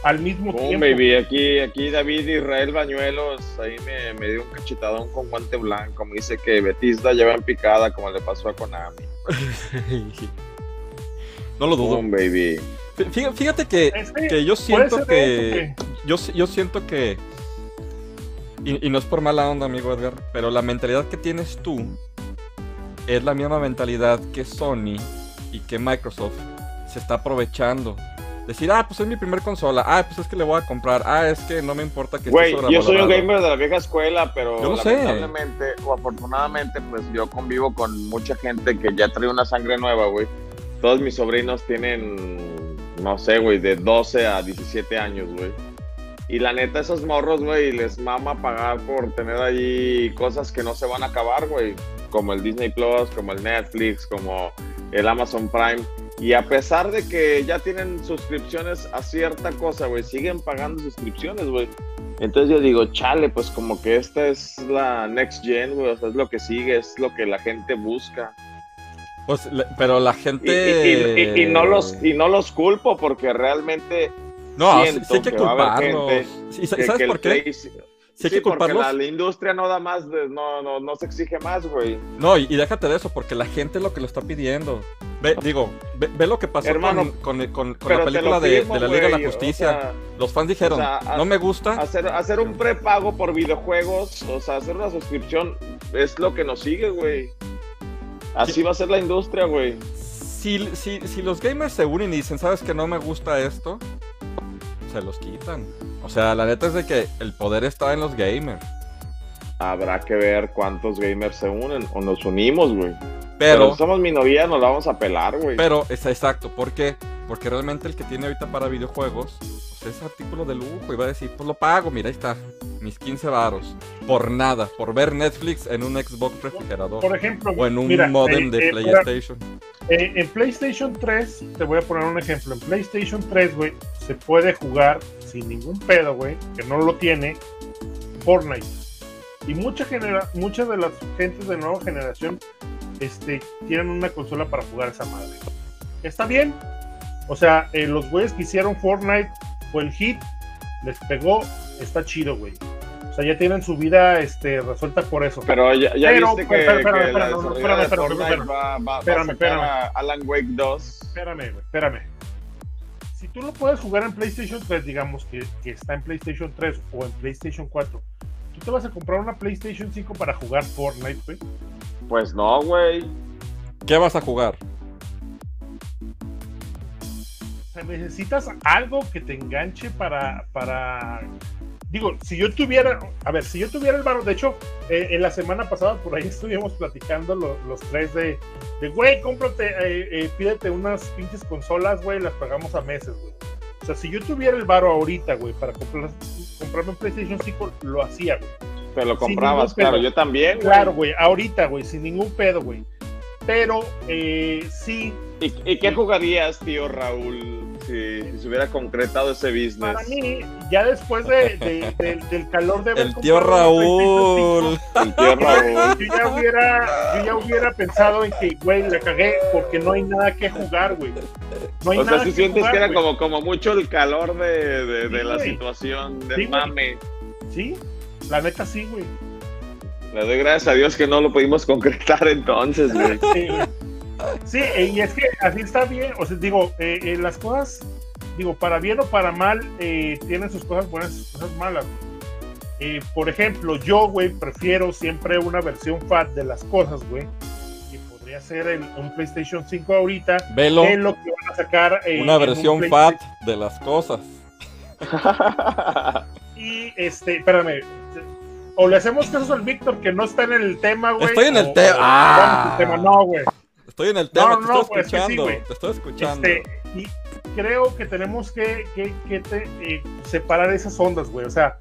al mismo Oh, tiempo. baby, aquí, aquí David Israel Bañuelos, ahí me, me dio un cachetadón con guante blanco. Me dice que Betisda lleva en picada como le pasó a Konami. no lo dudo. Boom, baby. Fí- Fíjate que, Es que yo siento que. Yo, yo siento que. Y, y no es por mala onda, amigo Edgar, pero la mentalidad que tienes tú es la misma mentalidad que Sony y que Microsoft se está aprovechando. Decir, ah, pues es mi primer consola. Ah, pues es que le voy a comprar. Ah, es que no me importa que Güey, yo soy un sobrevalorado". gamer de la vieja escuela, pero Yo lo sé. lamentablemente o afortunadamente, pues yo convivo con mucha gente que ya trae una sangre nueva, güey. Todos mis sobrinos tienen, no sé, güey, de 12 a 17 años, güey. Y la neta, esos morros, güey, les mama pagar por tener ahí cosas que no se van a acabar, güey. Como el Disney Plus, como el Netflix, como el Amazon Prime. Y a pesar de que ya tienen suscripciones a cierta cosa, güey, siguen pagando suscripciones, güey. Entonces yo digo, chale, pues como que esta es la next gen, güey, o sea, es lo que sigue, es lo que la gente busca. Pues, pero la gente. y- y- y no los, y no los culpo porque realmente No, sí, hay que culparlos. que- ¿Sabes que por qué? Play- Sí hay que porque culparlos. la, la industria no da más, de- no, no, no se exige más, güey. No, y, y déjate de eso, porque la gente es lo que lo está pidiendo. Ve, digo, ve, ve lo que pasó Hermano, con, con- con- con Pero la película de, la Liga de la o Justicia. sea, Los fans dijeron, o sea, a- no me gusta. hacer, hacer un prepago por videojuegos, o sea, hacer una suscripción, es lo que nos sigue, güey. Así va a ser la industria, güey. Si, si, si los gamers se unen y dicen, ¿sabes que no me gusta esto? Se los quitan. O sea, la neta es de que el poder está en los gamers. Habrá que ver cuántos gamers se unen o nos unimos, güey. Pero, Pero, si somos minoría, nos la vamos a pelar, güey. pero, es exacto. ¿Por qué? Porque realmente el que tiene ahorita para videojuegos pues, es artículo de lujo y va a decir, pues lo pago, mira, ahí está, mis 15 varos. Por nada, por ver Netflix en un Xbox refrigerador. Por ejemplo, O en un mira, modem eh, de eh, mira, PlayStation. eh, en PlayStation 3, te voy a poner un ejemplo. En PlayStation 3, güey, se puede jugar sin ningún pedo, güey, que no lo tiene, Fortnite. Y mucha genera muchas de las gentes de nueva generación este, tienen una consola para jugar esa madre. Está bien. O sea, eh, los güeyes que hicieron Fortnite fue el hit, les pegó, está chido, güey. O sea, ya tienen su vida este, resuelta por eso. Pero ya, ya Pero, viste que, espera, espera, que espera, la no, espérame, espérame, Fortnite va, va- va Espérame, a espérame. a Alan Wake 2. Espérame, güey, espérame. Si tú lo puedes jugar en PlayStation 3, digamos que, que está en PlayStation 3 o en PlayStation 4, ¿tú te vas a comprar una PlayStation 5 para jugar Fortnite, güey? Pues no, güey. ¿Qué vas a jugar? O sea, necesitas algo que te enganche para, para... Digo, si yo tuviera, a ver, si yo tuviera el varo, de hecho, eh, en la semana pasada por ahí estuvimos platicando lo- los tres de, de güey, cómprate, eh, eh, pídete unas pinches consolas, güey, las pagamos a meses, güey. O sea, si yo tuviera el varo ahorita, güey, para comprar, comprarme un PlayStation 5, lo hacía, güey. Te lo comprabas, claro. Yo también, güey. Claro, güey, ahorita, güey, sin ningún pedo, güey. Pero eh, sí, ¿Y, y qué jugarías, tío Raúl, si, si se hubiera concretado ese business? para mí, ya después de, de- de- del calor de El tío Raúl. El tío Raúl. PlayStation 5, yo ya hubiera, yo ya hubiera pensado en que, güey, la cagué porque no hay nada que jugar, güey. No hay O sea, nada si que sientes jugar, que era güey. como, como mucho el calor de, de- de Sí, la güey. situación, del Sí, güey. mame. Sí, la neta sí, güey. Le doy gracias a Dios que no lo pudimos concretar entonces, güey. Sí. Sí, eh, y es que así está bien, o sea, digo, eh, eh, las cosas, digo, para bien o para mal, eh, tienen sus cosas buenas y sus cosas malas. Eh, por ejemplo, yo, güey, prefiero siempre una versión fat de las cosas, güey, que podría ser el- un PlayStation 5 ahorita, Velo, que lo que van a sacar. eh, una un versión fat de las cosas. Y, este, espérame, o le hacemos caso al Víctor que no está en el tema, güey. Estoy en el o Ah. tema. No, güey. Estoy en el tema, No, te no, estoy pues, que sí, escuchando. güey. te estoy escuchando. Este, y creo que tenemos que, que- que te- eh, separar esas ondas, güey. O sea,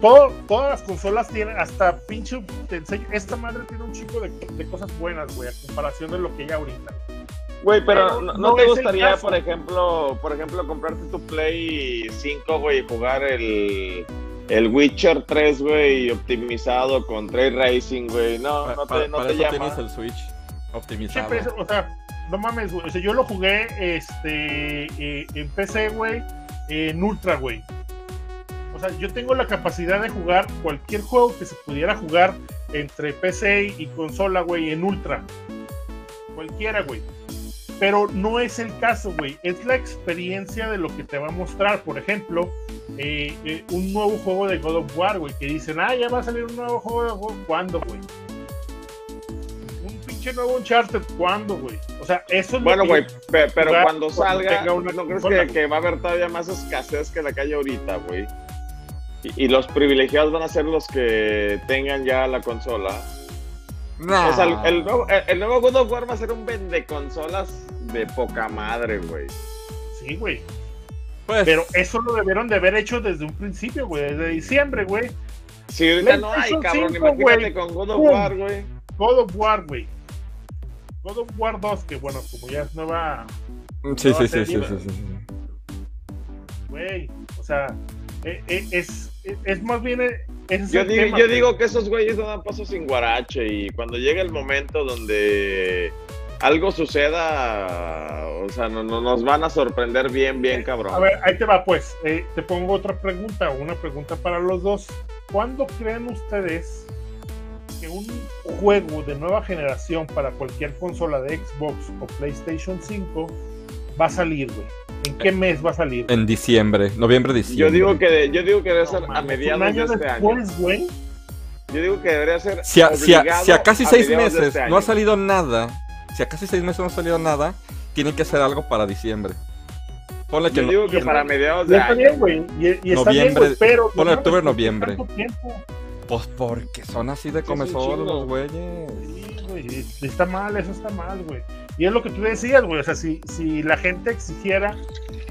todo, todas las consolas tienen, hasta pinche, te enseño, esta madre tiene un chico de, de cosas buenas, güey, a comparación de lo que hay ahorita. Güey, pero Pero ¿no, no no te gustaría, por ejemplo, por ejemplo, comprarte tu Play 5, güey, y jugar el, el Witcher 3, güey, optimizado con Ray Racing, güey? No, Pa- no pa- te, no para te eso llama. tienes el Switch optimizado. O sea, no mames, güey. O sea, yo lo jugué este, eh, en PC, güey, en Ultra, güey. O sea, yo tengo la capacidad de jugar cualquier juego que se pudiera jugar entre PC y consola, güey, en Ultra. Cualquiera, güey. Pero no es el caso, güey. Es la experiencia de lo que te va a mostrar. Por ejemplo, eh, eh, un nuevo juego de God of War, güey. Que dicen, ah, ya va a salir un nuevo juego de God ¿Cuándo, güey? Un pinche nuevo Uncharted, ¿cuándo, güey? O sea, eso es Bueno, güey, pero cuando cuando salga, una ¿no crees que, que va a haber todavía más escasez que la que hay ahorita, güey? Y, y los privilegiados van a ser los que tengan ya la consola. Nah. O sea, el, el nuevo, el- el nuevo God of War va a ser un vende consolas de poca madre, güey. Sí, güey. Pues, Pero eso lo debieron de haber hecho desde un principio, güey. Desde diciembre, güey. Si ahorita no hay, cabrón, 5, imagínate güey. con God of. War, güey. God of War, güey. God of War 2, que bueno, como ya es nueva, sí, no sí, sí, sí, sí, sí, sí. güey. O sea, eh, eh, es, es más bien. eh, es Yo, digo, tema, yo digo que esos güeyes no dan paso sin guarache y cuando llega el momento donde algo suceda, o sea, no, no- nos van a sorprender bien, bien cabrón. A ver, ahí te va, pues. Eh, te pongo otra pregunta, una pregunta para los dos. ¿Cuándo creen ustedes que un juego de nueva generación para cualquier consola de Xbox o PlayStation 5 va a salir, güey? ¿En qué mes va a salir? En diciembre, noviembre, diciembre. yo digo que yo digo que debe ser No a un mediados de año este año. después, güey. Yo digo que debería ser Si a, si a- si a casi a seis de meses este no ha año. salido nada, si a casi seis meses no ha salido nada, tienen que hacer algo para diciembre. Ponle que Yo no- digo que para mediados Y de está año. bien, güey. Y, y está bien, Noviembre, pero. ponle octubre, ¿por qué noviembre. pues porque son así de chingo. los güeyes. Sí, güey, está mal, eso está mal, güey. Y es lo que tú decías, güey. O sea, si, si la gente exigiera,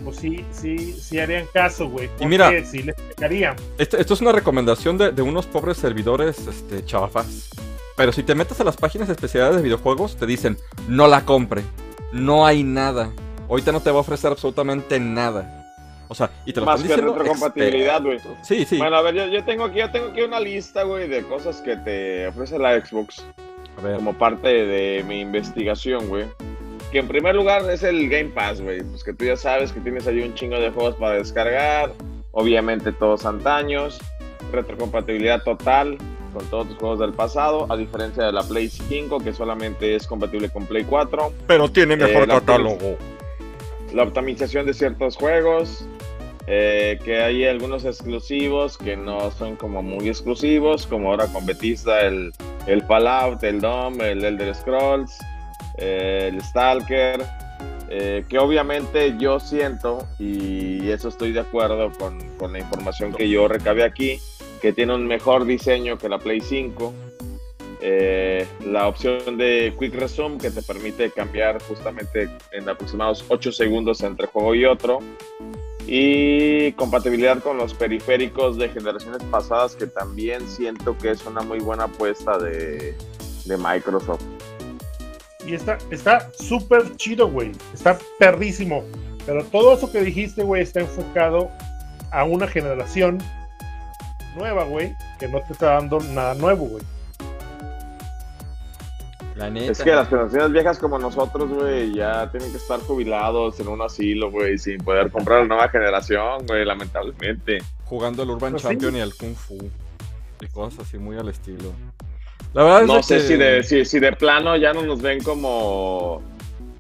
pues sí, sí, sí harían caso, güey. Y mira- sí les pegarían. Esto, esto es una recomendación de, de unos pobres servidores este, chafas. Pero si te metes a las páginas especiales de videojuegos, te dicen, no la compre. No hay nada. Ahorita no te va a ofrecer absolutamente nada. O sea, y te lo Más están que retrocompatibilidad, güey. expertos. Sí, sí. Bueno, a ver, yo, yo tengo aquí, yo tengo aquí una lista, güey, de cosas que te ofrece la Xbox a ver. como parte de mi investigación, güey. Que en primer lugar es el Game Pass, güey. Pues que tú ya sabes que tienes ahí un chingo de juegos para descargar. Obviamente todos antaños. Retrocompatibilidad total con todos tus juegos del pasado. A diferencia de la Play 5, que solamente es compatible con Play 4. Pero tiene mejor la catálogo. la optimización de ciertos juegos, eh, que hay algunos exclusivos que no son como muy exclusivos, como ahora con Bethesda, el, el Fallout, el Dom, el Elder Scrolls, eh, el Stalker, eh, que obviamente yo siento, y eso estoy de acuerdo con, con la información que yo recabé aquí, que tiene un mejor diseño que la Play 5. Eh, la opción de Quick Resume que te permite cambiar justamente en aproximados 8 segundos entre juego y otro. Y compatibilidad con los periféricos de generaciones pasadas que también siento que es una muy buena apuesta de, de Microsoft. Y está está súper chido, güey. Está perrísimo. Pero todo eso que dijiste, güey, está enfocado a una generación nueva, güey, que no te está dando nada nuevo, güey. La neta. Es que las generaciones viejas como nosotros, güey, ya tienen que estar jubilados en un asilo, güey, sin poder comprar la nueva generación, güey, lamentablemente. Jugando el Urban Pues sí. Champion y el Kung Fu. Y cosas así muy al estilo. La verdad es No de sé que- si, de, si, si de plano ya no nos ven como,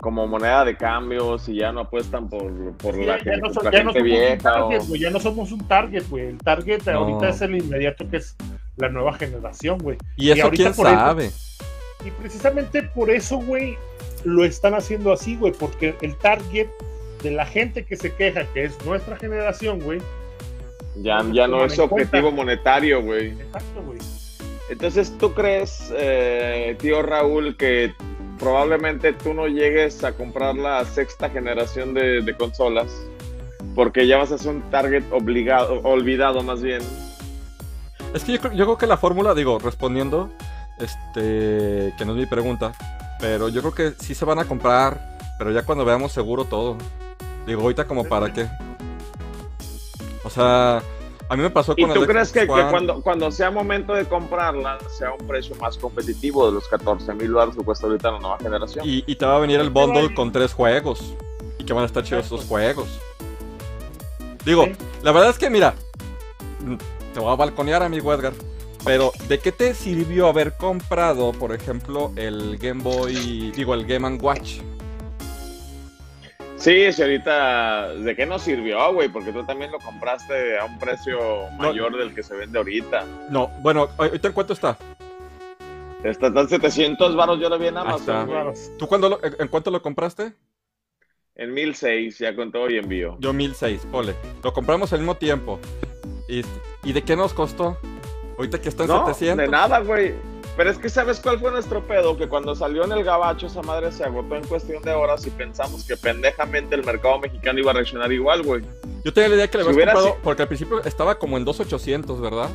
como moneda de cambio, si ya no apuestan por, por Sí, la ya, gente, no, so- la ya no gente somos un vieja. target, o-. Ya no somos un target, güey. El target No. ahorita es el inmediato que es la nueva generación, güey. Y eso ahorita quién por eso- sabe. Y precisamente por eso, güey, lo están haciendo así, güey, porque el target de la gente que se queja, que es nuestra generación, güey. Ya, no ya no es objetivo cuenta. monetario, güey. Exacto, güey. Entonces, ¿tú crees, eh, tío Raúl, que probablemente tú no llegues a comprar la sexta generación de, de consolas? Porque ya vas a ser un target obligado, olvidado más bien. Es que yo creo, yo creo que la fórmula, digo, respondiendo, este, que no es mi pregunta, pero yo creo que sí se van a comprar, pero ya cuando veamos seguro todo. Digo, ahorita como para qué. O sea, a mí me pasó ¿Y con tú el crees que, cuando, cuando sea momento de comprarla, sea un precio más competitivo de los 14 mil dólares que cuesta ahorita la nueva generación? Y, y te va a venir el bundle con tres juegos. Y que van a estar chidos esos juegos. Digo, Sí. la verdad es que mira, te voy a balconear, amigo Edgar. Pero, ¿de qué te sirvió haber comprado, por ejemplo, el Game Boy, digo, el Game Watch? Sí, ahorita, ¿de qué nos sirvió, güey? Porque tú también lo compraste a un precio mayor del que se vende ahorita. No, bueno, ahorita en cuánto está. Está en 700 varos, yo lo vi en. Amazon. ¿Tú cuándo lo- en, en cuánto lo compraste? En 1006, ya con todo y envío. Yo 1006, pole. Lo compramos al mismo tiempo. ¿Y, y de qué nos costó? Ahorita que está en No, 700. de nada, güey. Pero es que ¿sabes cuál fue nuestro pedo? Que cuando salió en el gabacho esa madre se agotó en cuestión de horas y pensamos que pendejamente el mercado mexicano iba a reaccionar igual, güey. Yo tenía la idea que le Si habías comprado, si- porque al principio estaba como en 2800, ¿verdad?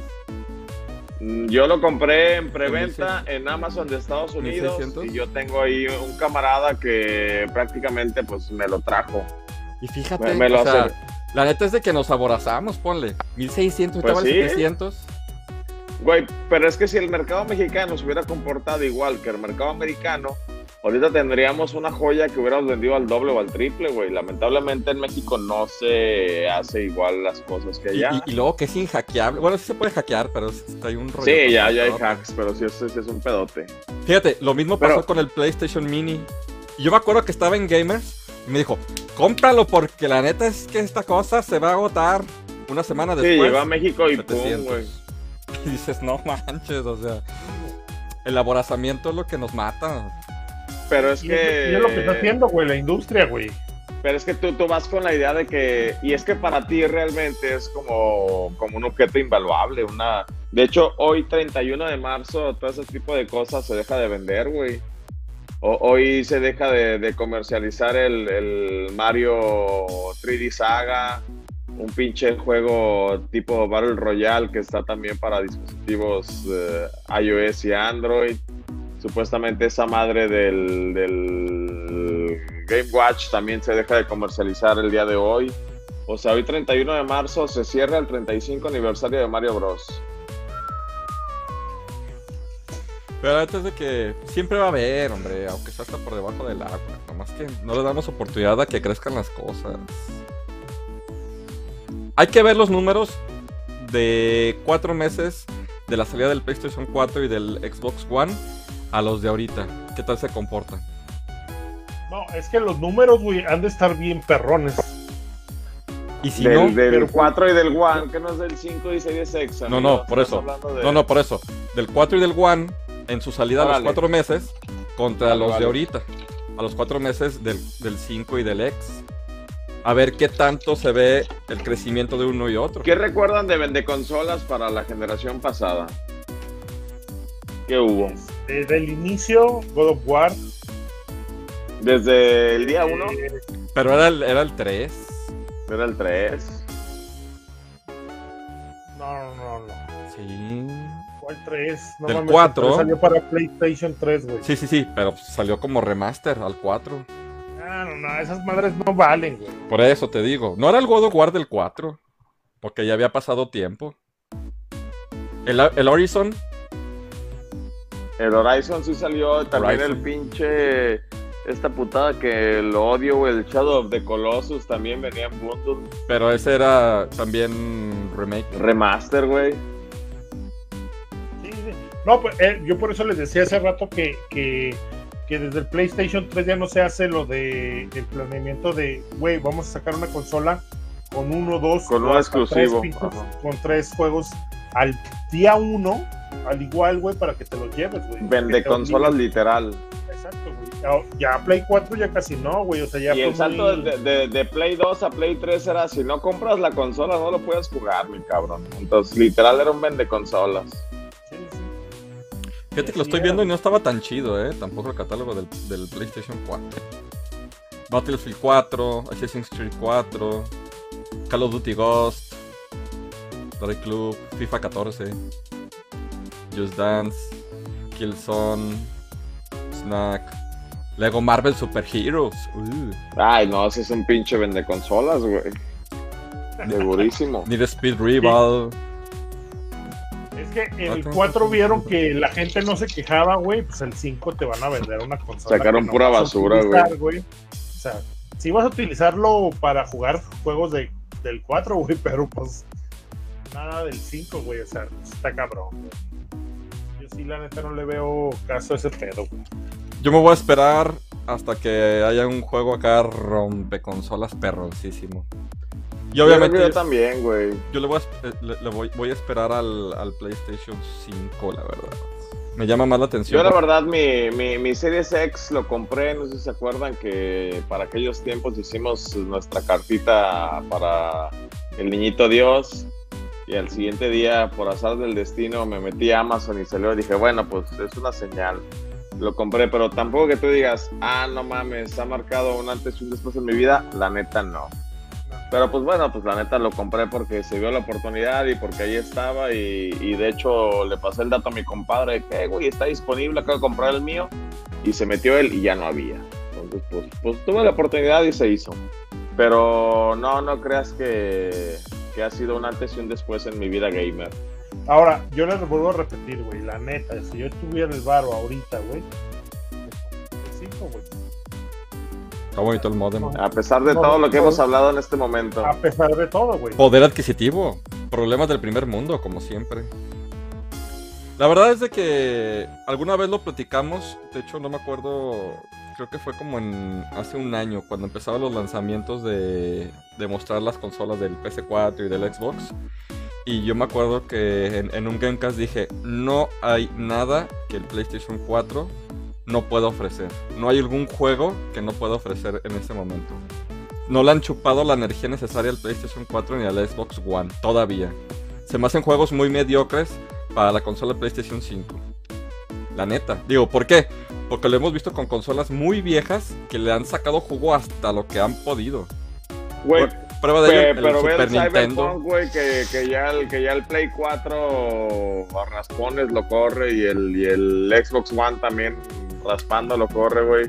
Mm, Yo lo compré en preventa 1600. en Amazon de Estados Unidos 1600. y yo tengo ahí un camarada que prácticamente pues me lo trajo. Y fíjate, Me, me lo o sea, La neta es de que nos aborazamos, ponle. 1600, Pues estaba sí. 700. Güey, pero es que si el mercado mexicano se hubiera comportado igual que el mercado americano, ahorita tendríamos una joya que hubiéramos vendido al doble o al triple, güey. Lamentablemente en México no se hace igual las cosas que allá. y- y luego que es inhackeable. Bueno, sí se puede hackear, pero ahí un rollo. Sí, ya, ya hay hacks, pero sí es, sí es un pedote. Fíjate, lo mismo Pero- pasó con el PlayStation Mini. Yo me acuerdo que estaba en Gamers y me dijo, cómpralo porque la neta es que esta cosa se va a agotar una semana Sí, después. llegó a México y pum, 700. güey. Y dices, no manches, o sea, el aborazamiento es lo que nos mata. Pero es que. es, y es lo que está haciendo, güey, la industria, güey. Pero es que tú, tú vas con la idea de que, y es que para ti realmente es como, como un objeto invaluable, una... De hecho, hoy 31 de marzo, todo ese tipo de cosas se deja de vender, güey. O- hoy se deja de, de comercializar el, el Mario 3D Saga, un pinche juego tipo Battle Royale que está también para dispositivos eh, iOS y Android. Supuestamente esa madre del, Game Watch también se deja de comercializar el día de hoy. O sea, hoy 31 de marzo se cierra el 35 aniversario de Mario Bros. Pero antes de que siempre va a haber, hombre, aunque sea hasta por debajo del agua. Nomás que no le damos oportunidad a que crezcan las cosas. Hay que ver los números de cuatro meses de la salida del PlayStation 4 y del Xbox One a los de ahorita. ¿Qué tal se comportan? No, es que los números, güey, han de estar bien perrones. Y si del, no, del pero- 4 y del One, que no es del 5 y Series X. No, no, por eso. de- no, no, por eso. Del 4 y del One en su salida a los Órale. cuatro meses contra Vale, los vale. de ahorita. A los cuatro meses del, del 5 y del X. A ver qué tanto se ve el crecimiento de uno y otro. ¿Qué recuerdan de vende consolas para la generación pasada? ¿Qué hubo? Desde el inicio, God of War. Desde el día 1 eh, Pero era el, era el 3. era el 3. no, no, no, no. Sí. ¿Cuál 3? No Del mames, 4. el 3 Salió para PlayStation 3, güey. Sí, sí, sí. Pero salió como remaster al 4. No, no, esas madres no valen, güey. Por eso te digo. No era el God of War del 4. Porque ya había pasado tiempo. El, el Horizon. El Horizon sí salió, también Horizon. el pinche esta putada que lo odio, güey, el Shadow of the Colossus también venía en bundle. Pero ese era también remake. Remaster, güey. Sí, sí. No, pues eh, yo por eso les decía hace rato que, que, que desde el PlayStation 3 ya no se hace lo de el planeamiento de, güey, vamos a sacar una consola con uno, dos, Con hasta exclusivo, tres con tres juegos al día uno, al igual, güey, para que te los lleves, güey. Vende consolas literal. Exacto, güey. Ya, ya Play 4 ya casi no, güey. O sea, ya Y el salto muy- de, de- de Play 2 a Play 3 era si no compras la consola no lo puedes jugar, mi cabrón. Entonces, literal era un vende consolas. Fíjate que lo estoy viendo y no estaba tan chido, ¿eh? Tampoco el catálogo del, del PlayStation 4. Battlefield 4, Assassin's Creed 4, Call of Duty Ghost, Rally Club, FIFA 14, Just Dance, Killzone, Snack, Lego Marvel Super Heroes. Uh, Ay, no, ese es un pinche vende consolas, güey. Segurísimo. Need a Speed Rival. Que el Ok. 4 vieron que la gente no se quejaba, güey. Pues el 5 te van a vender una consola. Sacaron no pura basura, güey. O sea, si vas a utilizarlo para jugar juegos de, del 4, güey, pero pues nada del 5, güey. O sea, está cabrón, güey. Yo sí, la neta, no le veo caso a ese pedo, güey. Yo me voy a esperar hasta que haya un juego acá rompeconsolas perroncísimo. Y Yo obviamente también, güey. yo le voy a, le- le voy, voy a esperar al, al PlayStation 5, la verdad. Me llama más la atención. Yo la verdad mi, mi, mi Series X lo compré, no sé si se acuerdan que para aquellos tiempos hicimos nuestra cartita para el niñito Dios y al siguiente día por azar del destino me metí a Amazon y salió y dije, bueno, pues es una señal. Lo compré, pero tampoco que tú digas, ah, no mames, ha marcado un antes y un después en mi vida, la neta no. Pero pues bueno, pues la neta lo compré porque se vio la oportunidad y porque ahí estaba y, de hecho le pasé el dato a mi compadre que, "Eh, güey, está disponible, acabo de comprar el mío y se metió él y ya no había. Entonces pues, pues tuve la oportunidad y se hizo. Pero no, no creas que, que ha sido un antes y un después en mi vida gamer. Ahora, yo les vuelvo a repetir, güey, la neta, si yo tuviera el varo ahorita, güey, pues, cinco, güey. Está bonito el modem. A pesar de todo lo que hemos hablado en este momento. A pesar de todo, güey. Poder adquisitivo. Problemas del primer mundo, como siempre. La verdad es de que alguna vez lo platicamos. De hecho, no me acuerdo. Creo que fue como en hace un año, cuando empezaban los lanzamientos de, de mostrar las consolas del PS4 y del Xbox. Y yo me acuerdo que en, en un Gamecast dije, no hay nada que el PlayStation 4 no pueda ofrecer. No hay algún juego que no pueda ofrecer en este momento. No le han chupado la energía necesaria al PlayStation 4 ni al Xbox One, todavía. Se me hacen juegos muy mediocres para la consola PlayStation 5. La neta. Digo, ¿por qué? Porque lo hemos visto con consolas muy viejas que le han sacado jugo hasta lo que han podido. Güey, Prueba de ello, Pe- el pero ve Super el Nintendo. Cyberpunk, güey, que, que, ya el, que ya el Play 4 a raspones lo corre y el, y el Xbox One también raspando lo corre, güey.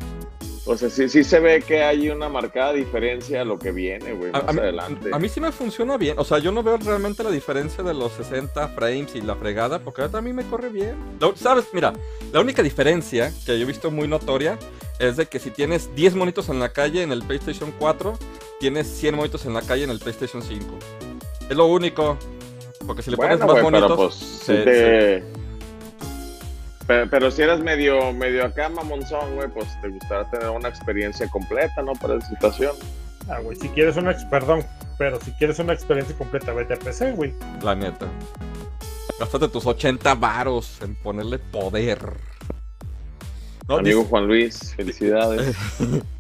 O sea, sí, sí se ve que hay una marcada diferencia a lo que viene, güey, más a adelante. a mí sí me funciona bien. O sea, yo no veo realmente la diferencia de los 60 frames y la fregada, porque a mí me corre bien. ¿Sabes? Mira, la única diferencia que yo he visto muy notoria es de que si tienes 10 monitos en la calle en el PlayStation 4, tienes 100 monitos en la calle en el PlayStation 5. Es lo único. Porque si le pones más pero monitos. pues se- te- Pero, pero si eres medio, medio acá mamonzón, güey, pues te gustaría tener una experiencia completa, ¿no? Para esa situación. Ah, güey, si quieres una, perdón, pero si quieres una experiencia completa, vete a PC, güey. La neta. Gástate tus 80 varos en ponerle poder. No, Amigo dice- Juan Luis, felicidades.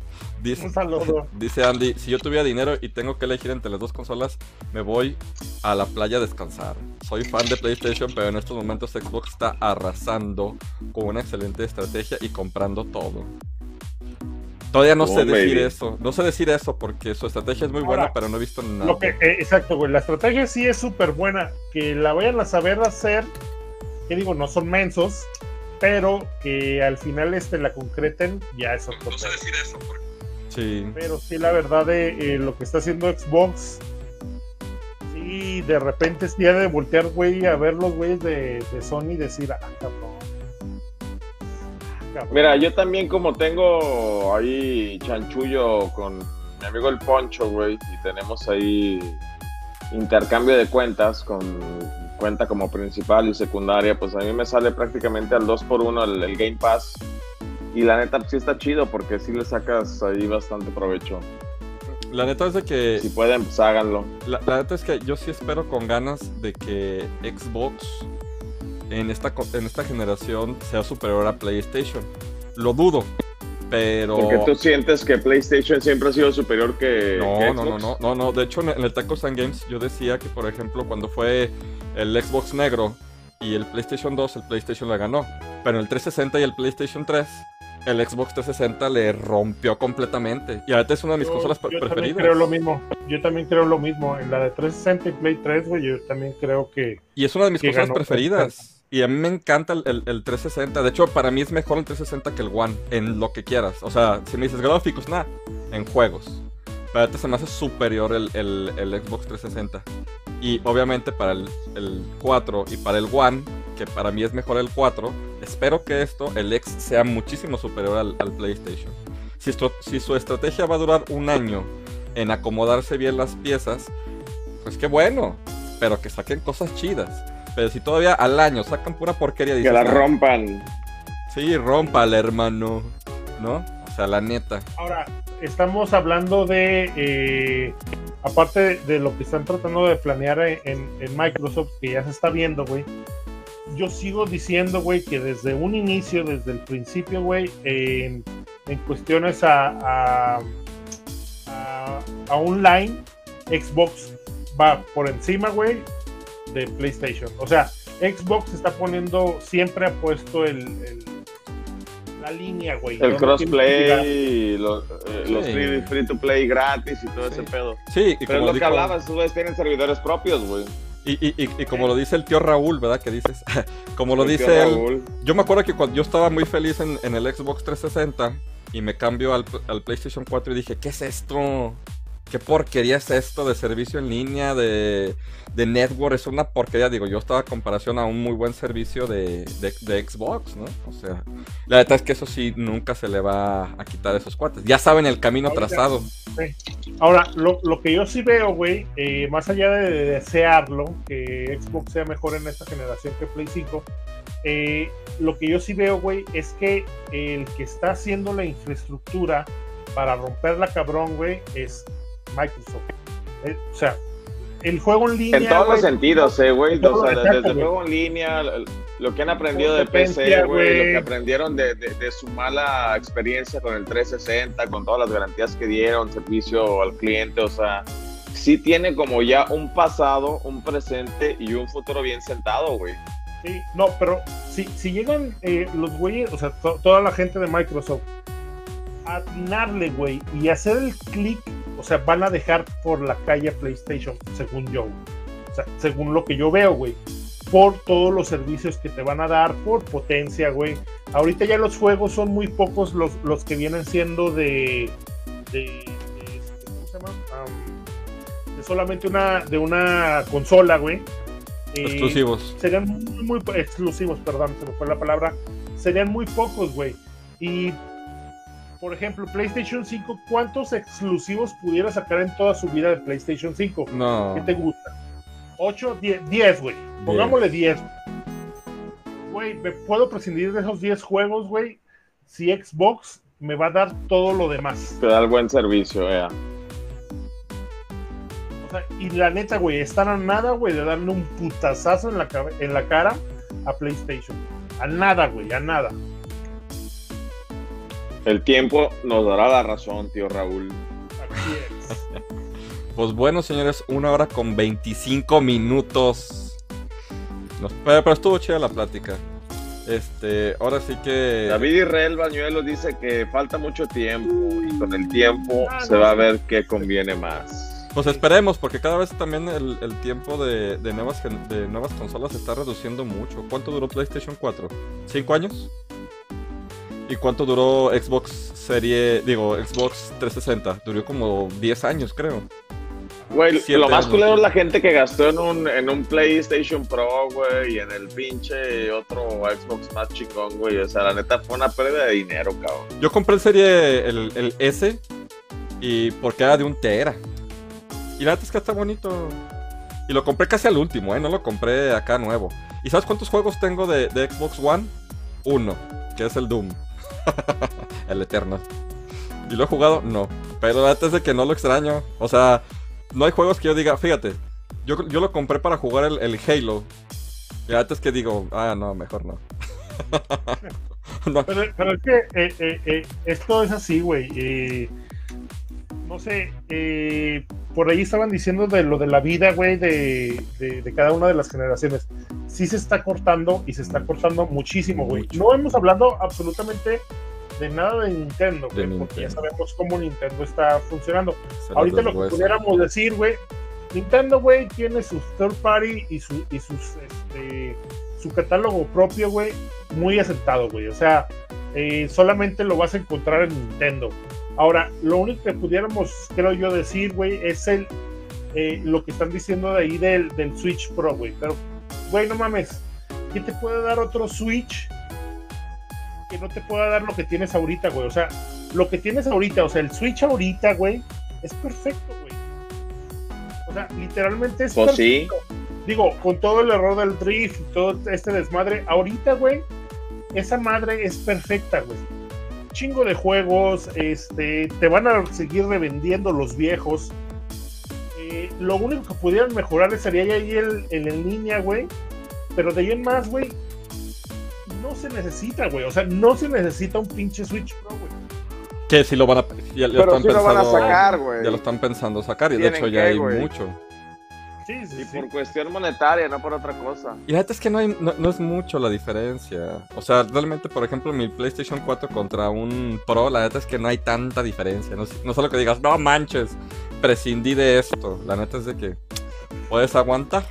dice- Un saludo. Dice Andy, si yo tuviera dinero y tengo que elegir entre las dos consolas, me voy a la playa a descansar. Soy fan de PlayStation, pero en estos momentos Xbox está arrasando con una excelente estrategia y comprando todo. Todavía no Oh, sé decir eso. No sé decir eso porque su estrategia es muy buena, Ahora, pero no he visto nada. Lo que, eh, exacto, güey. La estrategia sí es súper buena. Que la vayan a saber hacer. Que digo, no son mensos. Pero que al final este la concreten, ya es otro pedo. eso Sí. Pero sí, la verdad de eh, lo que está haciendo Xbox. Sí, de repente es día de voltear, güey, a ver los güeyes de, de Sony y decir, ah, cabrón. Ah, cabrón. Mira, yo también como tengo ahí chanchullo con mi amigo el Poncho, güey, y tenemos ahí intercambio de cuentas con cuenta como principal y secundaria, pues a mí me sale prácticamente al 2 por 1 el, el Game Pass. Y la neta sí está chido porque sí le sacas ahí bastante provecho. La neta es de que Si pueden, pues háganlo. La, la neta es que yo sí espero con ganas de que Xbox en esta, en esta generación sea superior a PlayStation. Lo dudo, pero... Porque tú sientes que PlayStation siempre ha sido superior que, No, que no, no, no, no, no. De hecho, en el Tacos and Games yo decía que, por ejemplo, cuando fue el Xbox negro y el PlayStation 2, el PlayStation le ganó. Pero en el 360 y el PlayStation 3, el Xbox 360 le rompió completamente. Y ahorita es una de mis Yo- consolas yo también preferidas. creo lo mismo. Yo también creo lo mismo. En la de 360 y Play 3, güey, yo también creo que. Y es una de mis consolas preferidas. Y a mí me encanta el, el- el 360. De hecho, para mí es mejor el 360 que el One. En lo que quieras. O sea, si me dices gráficos, nada. En juegos. Pero ahorita se me hace superior el, el- el Xbox 360. Y obviamente para el, el 4 y para el One, que para mí es mejor el 4, espero que esto, el X, sea muchísimo superior al, al PlayStation. Si, esto- si su estrategia va a durar un año en acomodarse bien las piezas, pues qué bueno. Pero que saquen cosas chidas. Pero si todavía al año sacan pura porquería, Que dices, la "Ah, rompan. Sí, rómpala, hermano. ¿No? O sea, la neta. Ahora, estamos hablando de. eh, aparte de, de lo que están tratando de planear en, en Microsoft, que ya se está viendo, güey. Yo sigo diciendo, güey, que desde un inicio, desde el principio, güey, en, en cuestiones a, a, a, a online, Xbox va por encima, güey, de PlayStation. O sea, Xbox está poniendo, siempre ha puesto el, el- la línea, güey. El crossplay, los, eh, los Sí. free, free to play gratis y todo Sí. ese pedo. Sí, y Pero es lo que hablabas, ustedes tienen servidores propios, güey. Y, y- y- y como lo dice el tío Raúl, ¿verdad? Que dices, como lo El dice él, Raúl. yo me acuerdo que cuando yo estaba muy feliz en, en el Xbox 360 y me cambio al, al PlayStation 4 y dije, ¿qué es esto? Qué porquería es esto de servicio en línea, de, de network, es una porquería. Digo, yo estaba a comparación a un muy buen servicio de, de, Xbox, ¿no? O sea, la verdad es que eso sí, nunca se le va a quitar esos cuates. Ya saben el camino trazado. Ahora, lo, lo, que yo sí veo, güey, eh, más allá de desearlo, que Xbox sea mejor en esta generación que Play 5, eh, lo que yo sí veo, güey, es que el que está haciendo la infraestructura para romperla cabrón, güey, es Microsoft. Eh, o sea, el juego en línea. En todos los sentidos, eh, güey. O sea, desde el juego en línea, lo que han aprendido de PC, güey, lo que aprendieron de, de, su mala experiencia con el 360, con todas las garantías que dieron, servicio al cliente, o sea, sí tiene como ya un pasado, un presente y un futuro bien sentado, güey. Sí, no, pero si, si llegan eh, los güeyes, o sea, toda la gente de Microsoft, a atinarle, güey, y hacer el clic, o sea, van a dejar por la calle PlayStation, según yo. O sea, según lo que yo veo, güey. Por todos los servicios que te van a dar, por potencia, güey. Ahorita ya los juegos son muy pocos los, los que vienen siendo de. de, ¿Cómo se llama? de solamente una, de una consola, güey exclusivos. Serían muy, exclusivos, perdón, se me fue la palabra. Serían muy pocos, güey. Y, por ejemplo, PlayStation 5, ¿cuántos exclusivos pudiera sacar en toda su vida de PlayStation 5? No. ¿Qué te gusta? ¿8? 10, güey. Pongámosle 10. Güey, ¿me puedo prescindir de esos 10 juegos, güey? Si Xbox me va a dar todo lo demás. Te da el buen servicio, ya y la neta, güey, están a nada, güey, de darle un putazazo en la, en la cara a PlayStation. A nada, güey, a nada. El tiempo nos dará la razón, tío Raúl. Así es. pues bueno, señores, una hora con 25 minutos. pero, estuvo chida la plática. Este, ahora sí que. David Israel Bañuelo dice que falta mucho tiempo y con el tiempo ah, se va a ver qué conviene más. Pues esperemos, porque cada vez también el, tiempo de, nuevas, de nuevas consolas se está reduciendo mucho. ¿Cuánto duró PlayStation 4? ¿Cinco años? ¿Y cuánto duró Xbox Serie, digo, Xbox 360? Duró como 10 años, creo. Güey, lo más culero es la gente que gastó en un, en un PlayStation Pro, güey, y en el pinche otro Xbox más chingón, güey. O sea, la neta fue una pérdida de dinero, cabrón. Yo compré el serie, el, el S, y porque era de un Tera. Y la neta es que está bonito. Y lo compré casi al último, ¿eh? No lo compré acá nuevo. ¿Y sabes cuántos juegos tengo de, Xbox One? Uno, que es el Doom. el Eterno. ¿Y lo he jugado? No. Pero la neta es de que no lo extraño. O sea, no hay juegos que yo diga, fíjate, yo, yo lo compré para jugar el, Halo. Y la neta es que digo, ah, no, mejor no. Pero, es que eh, eh, eh, esto es así, güey no sé, eh, por ahí estaban diciendo de lo de la vida, güey, de, cada una de las generaciones. Sí se está cortando y se está cortando muchísimo, güey. No hemos hablado absolutamente de nada de Nintendo, güey, porque ya sabemos cómo Nintendo está funcionando. Ahorita lo que pudiéramos decir, güey, Nintendo, güey, tiene su third party y, su, y sus, este, su catálogo propio, güey, muy aceptado, güey. O sea, eh, solamente lo vas a encontrar en Nintendo. Ahora, lo único que pudiéramos, creo yo, decir, güey, es el eh, lo que están diciendo de ahí del, Switch Pro, güey. Pero, güey, no mames, ¿qué te puede dar otro Switch que no te pueda dar lo que tienes ahorita, güey? O sea, lo que tienes ahorita, o sea, el Switch ahorita, güey, es perfecto, güey. O sea, literalmente es pues perfecto. Digo, con todo el error del drift y todo este desmadre, ahorita, güey, esa madre es perfecta, güey chingo de juegos, este, te van a seguir revendiendo los viejos. Eh, lo único que pudieran mejorar sería ya ahí el, en línea, güey. Pero de ahí en más, güey, no se necesita, güey. O sea, no se necesita un pinche Switch Pro, güey. Que si lo van a, ya, Pero están lo van a sacar, güey. Ya lo están pensando sacar y de hecho ya hay mucho. Sí, sí, y por cuestión monetaria, no por otra cosa. Y la neta es que no, hay, no, es mucho la diferencia. O sea, realmente, por ejemplo, mi PlayStation 4 contra un Pro, la neta es que no hay tanta diferencia. No, no solo que digas, no manches, prescindí de esto. La neta es de que puedes aguantar.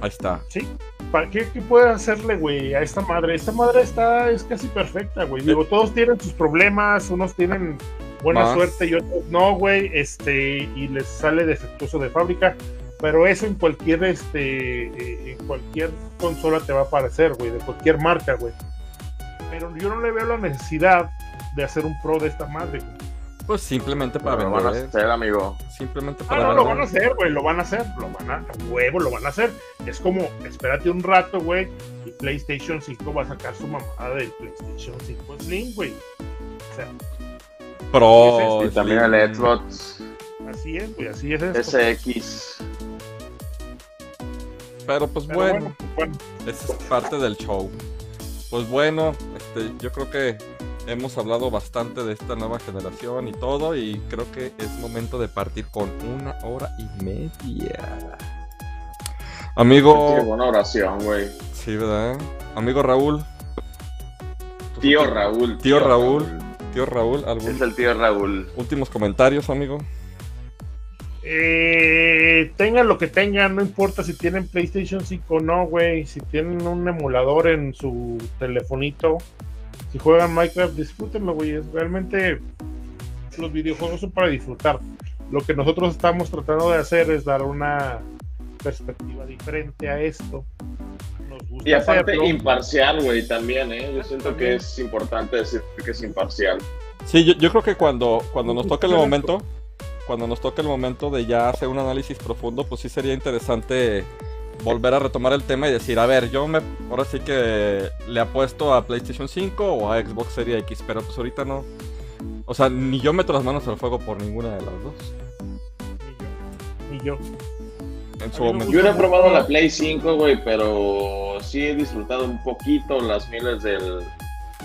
Ahí está. Sí. ¿Para qué, qué puedes hacerle, güey, a esta madre? Esta madre está, es casi perfecta, güey. Digo, todos tienen sus problemas, unos tienen buena Más. suerte y otros no, güey, este, y les sale defectuoso de fábrica. Pero eso en cualquier, este, eh, en cualquier consola te va a aparecer, güey, de cualquier marca, güey. Pero yo no le veo la necesidad de hacer un pro de esta madre. güey. Pues simplemente para Lo van a vender. hacer, amigo. Simplemente Ah, para no, lo vender. van a hacer, güey, lo van a hacer, lo van a, huevo, lo van a hacer. Es como, espérate un rato, güey, y PlayStation 5 va a sacar su mamada del PlayStation 5 Slim, güey. O sea, Pro. Y también el Xbox así es, güey, así es esto. SX. Pero pues Pero bueno, bueno, bueno, esa es parte del show. Pues bueno, este, yo creo que hemos hablado bastante de esta nueva generación y todo, y creo que es momento de partir con una hora y media. Amigo, Qué buena oración, güey. sí, ¿verdad? Amigo Raúl. Tío Raúl. Tío Raúl. Tío Raúl, ¿algún Es el tío Raúl. últimos comentarios, amigo? Eh, tengan lo que tengan, no importa si tienen PlayStation 5 o no, güey. Si tienen un emulador en su telefonito, si juegan Minecraft, disfrútenlo, güey. Es realmente los videojuegos son para disfrutar. Lo que nosotros estamos tratando de hacer es dar una perspectiva diferente a esto. Nos gusta Y aparte, hacerlo. imparcial, güey, también, ¿eh? Yo siento que es importante decir que es imparcial. Sí, yo, yo creo que cuando, cuando nos toque el momento, cuando nos toque el momento de ya hacer un análisis profundo, pues sí sería interesante volver a retomar el tema y decir, a ver, yo me ahora sí que le apuesto a PlayStation 5 o a Xbox Series X, pero pues ahorita no. O sea, ni yo meto las manos al fuego por ninguna de las dos. Ni yo. En su A mí me momento. Yo no he probado la Play 5, güey, pero sí he disfrutado un poquito las miles del,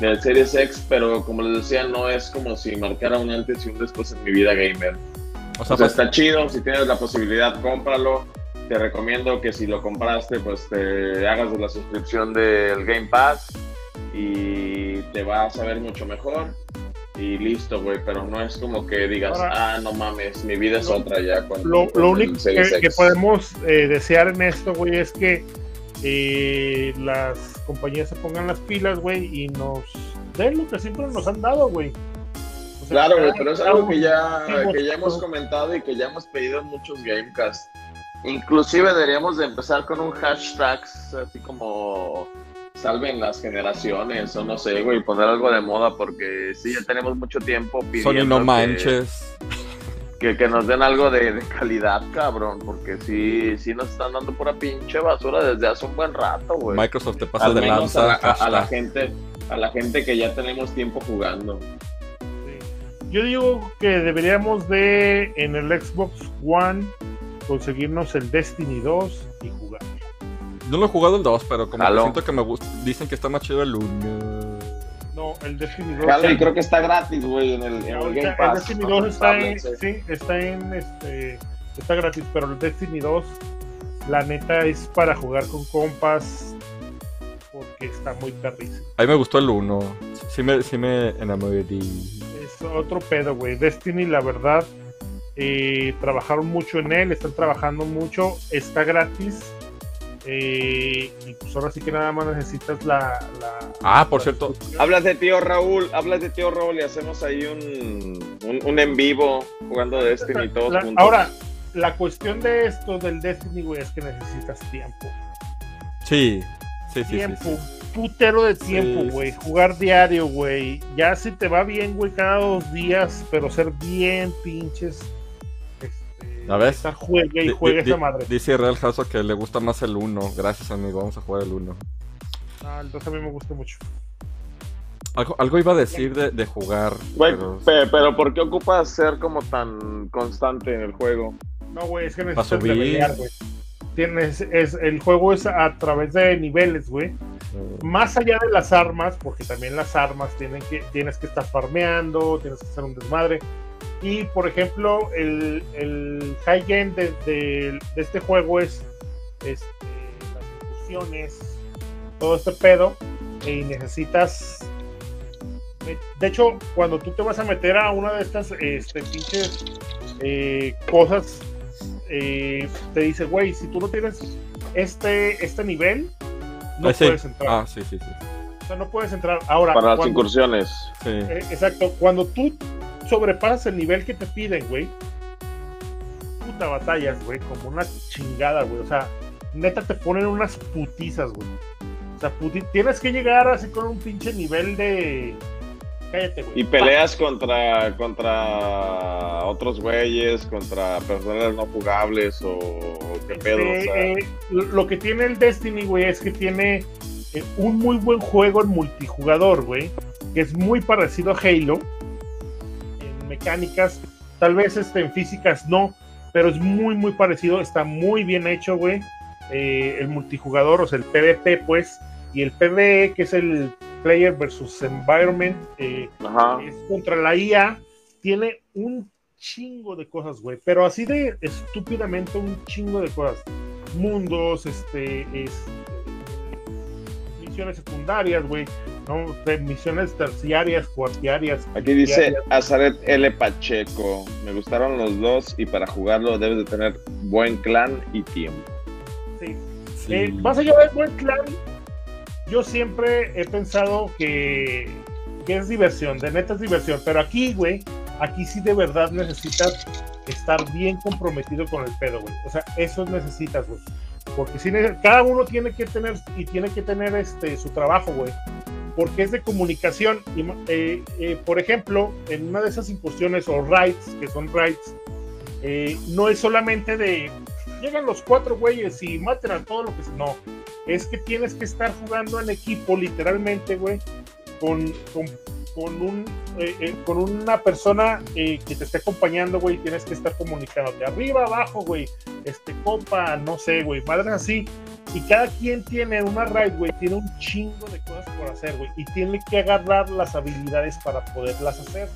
del Series X, pero como les decía, no es como si marcara un antes y un después en mi vida gamer. O O sea, pues, está chido, si tienes la posibilidad, cómpralo. Te recomiendo que si lo compraste, pues te hagas de la suscripción del Game Pass y te vas a ver mucho mejor. Y listo, güey, pero no es como que digas, Ahora- ah, no mames, mi vida es Lo- otra ya. Con, Lo, con lo el único que, podemos eh, desear en esto, güey, es que eh, las compañías se pongan las pilas, güey, y nos den lo que siempre nos han dado, güey. Claro, güey, pero es algo que ya, hemos- que ya hemos comentado y que ya hemos pedido en muchos Gamecasts. Inclusive deberíamos de empezar con un hashtag así como salven las generaciones o no sé, güey, poner algo de moda porque sí, ya tenemos mucho tiempo pidiendo Sony no que- manches. Que, que nos den algo de, de calidad, cabrón, porque sí, sí nos están dando pura pinche basura desde hace un buen rato, güey. Microsoft te pasa Al de menos a lanza. la, a- a la gente, a la gente que ya tenemos tiempo jugando. Yo digo que deberíamos de, en el Xbox One, conseguirnos el Destiny 2 y jugar. No lo he jugado el 2, pero como que siento que me gusta. Dicen que está más chido el 1. No, el Destiny 2. Jalo, y creo que está gratis, güey, en el, en el Game el Pass. Destiny ¿no? 2 está en, Táblense. sí, está en este está gratis, pero el Destiny 2 la neta es para jugar con compas porque está muy perrísimo. A mí me gustó el 1. Sí me, sí me enamoré. Es otro pedo, güey. Destiny, la verdad, eh, trabajaron mucho en él, están trabajando mucho, está gratis. eh, y pues ahora sí que nada más necesitas la. la- Ah, por la cierto. Hablas de tío Raúl, hablas de tío Raúl y hacemos ahí un, un, un en vivo jugando Destiny todos La- juntos. ahora, la cuestión de esto del Destiny, güey, es que necesitas tiempo. Sí, sí, sí. sí, tiempo, sí. Putero de tiempo, güey. sí. Jugar diario, güey. Ya si te va bien, güey, cada dos días, pero ser bien pinches. Este, ¿La ves? estar juegue y di- esa madre. Dice Real Jaso que le gusta más el 1. Gracias, amigo. Vamos a jugar el 1. Ah, entonces a mí me gusta mucho. Algo, algo iba a decir de, de jugar. Güey, pero- pe- pero ¿por qué ocupas ser como tan constante en el juego? No, güey, es que necesitas güey. Tienes, es, el juego es a través de niveles, güey. eh, Más allá de las armas, porque también las armas tienen que, tienes que estar farmeando, tienes que hacer un desmadre. Y por ejemplo, el, el high end de, de- de este juego es este, las incursiones, todo este pedo, y necesitas. De hecho, cuando tú te vas a meter a una de estas este, pinches eh, cosas, eh, te dice, güey, si tú no tienes este, este nivel, no ah, sí. puedes entrar. Ah, sí, sí, sí. O sea, no puedes entrar. Ahora, Para las incursiones. Sí. eh, exacto, cuando tú sobrepasas el nivel que te piden, güey, puta batallas, güey, como una chingada, güey. O sea, neta te ponen unas putizas, güey. O sea, tienes que llegar así con un pinche nivel de. Cállate, güey. Y peleas contra, contra otros güeyes, contra personas no jugables o qué Este, pedo. O sea, eh, lo que tiene el Destiny, güey, es que tiene eh, un muy buen juego en multijugador, güey, que es muy parecido a Halo en mecánicas, tal vez este, en físicas no, pero es muy, muy parecido, está muy bien hecho, güey. Eh, el multijugador, o sea, el PvP, pues, y el PvE, que es el Player versus Environment, eh, Ajá. es contra la IA, tiene un chingo de cosas, güey, pero así de estúpidamente un chingo de cosas. Mundos, este, es, misiones secundarias, güey, ¿no? De misiones terciarias, cuartiarias. Aquí dice. Azaret L. Pacheco. Me gustaron los dos y para jugarlo debes de tener buen clan y tiempo. Sí. Sí. Eh, más allá del buen clan, yo siempre he pensado que, es diversión, de neta es diversión, pero aquí, güey, aquí sí de verdad necesitas estar bien comprometido con el pedo, güey. O sea, eso necesitas, güey. Porque si cada uno tiene que tener y tiene que tener este su trabajo, güey. Porque es de comunicación. Eh, eh, por ejemplo, en una de esas imposiciones o rights, que son rights, eh, no es solamente de llegan los cuatro güeyes y maten a todo lo que. No. Es que tienes que estar jugando en equipo, literalmente, güey, con, con, con un, eh, eh, con una persona eh, que te esté acompañando, güey. Tienes que estar comunicándote arriba, abajo, güey. Este, compa, no sé, güey. Madres así. Y cada quien tiene una raid, güey. Tiene un chingo de cosas por hacer, güey. Y tiene que agarrar las habilidades para poderlas hacer.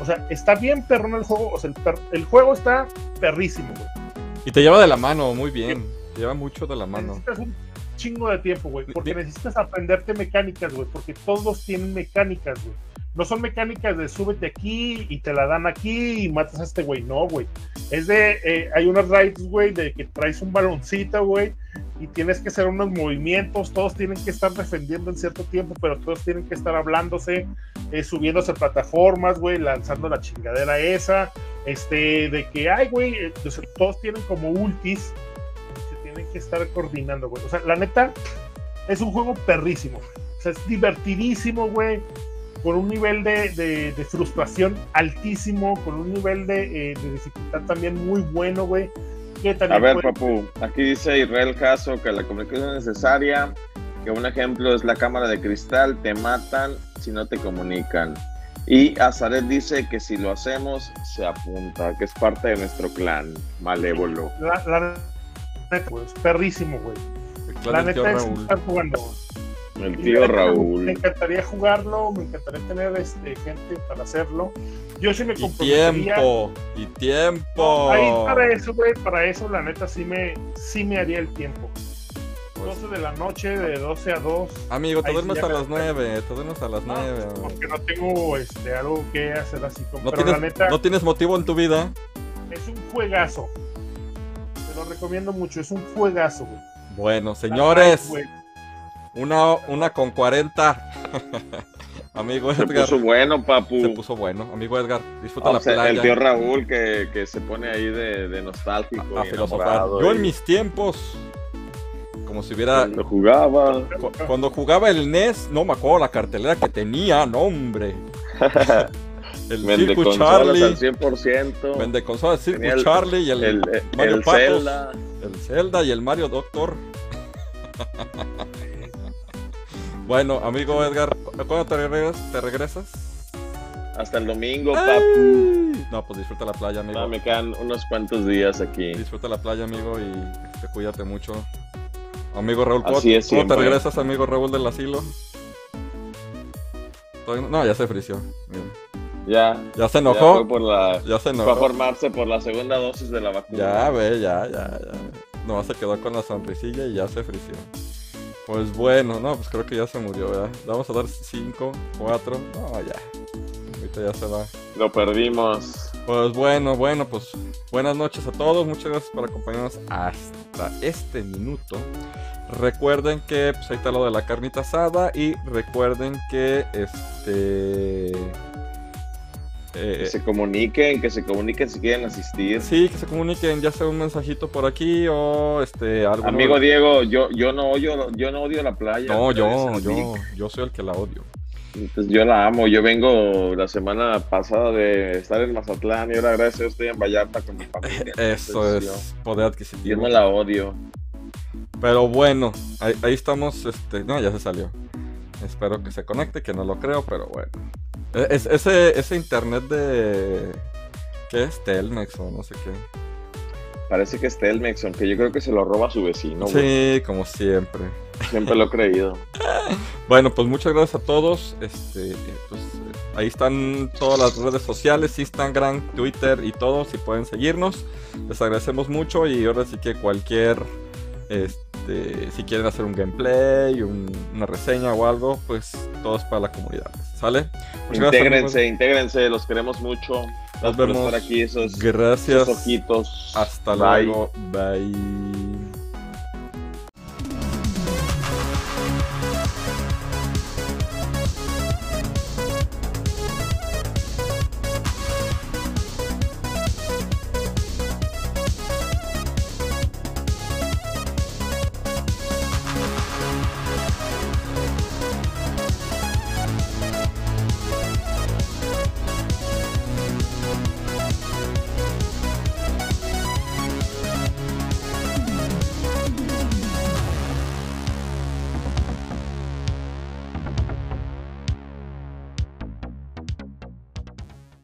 O sea, está bien perrón el juego. O sea, el, el juego está perrísimo, güey. Y te lleva de la mano, muy bien. Te lleva mucho de la mano. Necesitas un chingo de tiempo, güey. Porque necesitas aprenderte mecánicas, güey. Porque todos tienen mecánicas, güey. No son mecánicas de súbete aquí y te la dan aquí y matas a este güey. No, güey. Es de. eh, hay unas raids, güey, de que traes un baloncito, güey. Y tienes que hacer unos movimientos. Todos tienen que estar defendiendo en cierto tiempo, pero todos tienen que estar hablándose, eh, subiéndose plataformas, güey, lanzando la chingadera esa. Este, de que, ay, güey, eh, todos tienen como ultis se tienen que estar coordinando, güey. O sea, la neta, es un juego perrísimo. O sea, es divertidísimo, güey. Con un nivel de, de- de frustración altísimo, con un nivel de, eh, de dificultad también muy bueno, güey. A ver, puede- papu, aquí dice Israel Caso que la comunicación es necesaria, que un ejemplo es la cámara de cristal, te matan si no te comunican. Y Azaret dice que si lo hacemos, se apunta, que es parte de nuestro clan malévolo. la, la neta, güey, es perrísimo, güey. La neta es Raúl. estar jugando. El tío neta, Me Raúl. encantaría jugarlo, me encantaría tener este, gente para hacerlo. Yo sí me Y tiempo. Y tiempo. Ahí para eso, güey, para eso la neta sí me, sí me haría el tiempo. Pues, 12 de la noche, de 12 a 2. amigo, te duermes a las 9. Te duermes a las 9. porque no tengo este, algo que hacer así como. No la tienes, neta, no tienes motivo en tu vida. es un juegazo. Te lo recomiendo mucho, es un juegazo, güey. Bueno, señores, una, una con 40. Amigo Se Edgar. puso bueno, papu. Se puso bueno. Amigo Edgar, disfruta O la sea, playa. el tío Raúl que, que se pone ahí de, de nostálgico. a y filosofar. Yo en mis tiempos, como si hubiera. Cuando jugaba. cu- Cuando jugaba el NES, no me acuerdo la cartelera que tenía, no, hombre. El Vende consolas al Charlie. 100%. Vende consolas, el- Charlie y el, el, el, Mario Patos. Zelda. el Zelda y el Mario Doctor. bueno, amigo Edgar, ¿cuándo te regresas? ¿Te regresas? Hasta el domingo, papu. No, pues disfruta la playa, amigo. Ah, me quedan unos cuantos días aquí. Disfruta la playa, amigo, y cuídate mucho. Amigo Raúl, ¿cómo, Así es cómo te regresas, amigo Raúl del asilo? No, ya se frició. Ya. Ya se Ya fue enojó. por la. Ya se Fue a enojó. formarse por la segunda dosis de la vacuna. Ya, ve, ya, ya, ya. No, se quedó con la sonrisilla y ya se frició. Pues bueno, no, pues creo que ya se murió, ¿verdad? Vamos a dar 5, 4. No, ya. Ahorita ya se va. Lo perdimos. Pues bueno, bueno, pues buenas noches a todos. Muchas gracias por acompañarnos hasta este minuto. Recuerden que pues, ahí está lo de la carnita asada y recuerden que este Eh, Que se comuniquen, que se comuniquen si quieren asistir. sí, que se comuniquen, ya sea un mensajito por aquí o este algo. Amigo Diego, yo, yo no odio, yo no odio la playa. No, yo, yo, yo soy el que la odio. Pues yo la amo. Yo vengo la semana pasada de estar en Mazatlán y ahora gracias a Dios estoy en Vallarta con mi familia. Eso Entonces, es poder Yo, yo adquisitivo. no la odio. Pero bueno, ahí, ahí estamos. Este, no, ya se salió. Espero que se conecte, que no lo creo, pero bueno. E- es- ese, ese internet de. ¿Qué es? Telmex o no sé qué. Parece que es Telmex, aunque yo creo que se lo roba a su vecino. güey. Sí, como siempre. Siempre lo he creído. Bueno, pues muchas gracias a todos. Este, pues, ahí están todas las redes sociales, Instagram, Twitter y todo, si pueden seguirnos. Les agradecemos mucho y ahora sí que cualquier, este, si quieren hacer un gameplay, un- una reseña o algo, pues todo es para la comunidad. ¿Sale? Muchas gracias, Intégrense, intégrense, los queremos mucho. Por vemos. estar aquí, esos, Gracias. esos ojitos. Hasta Bye. luego. Bye.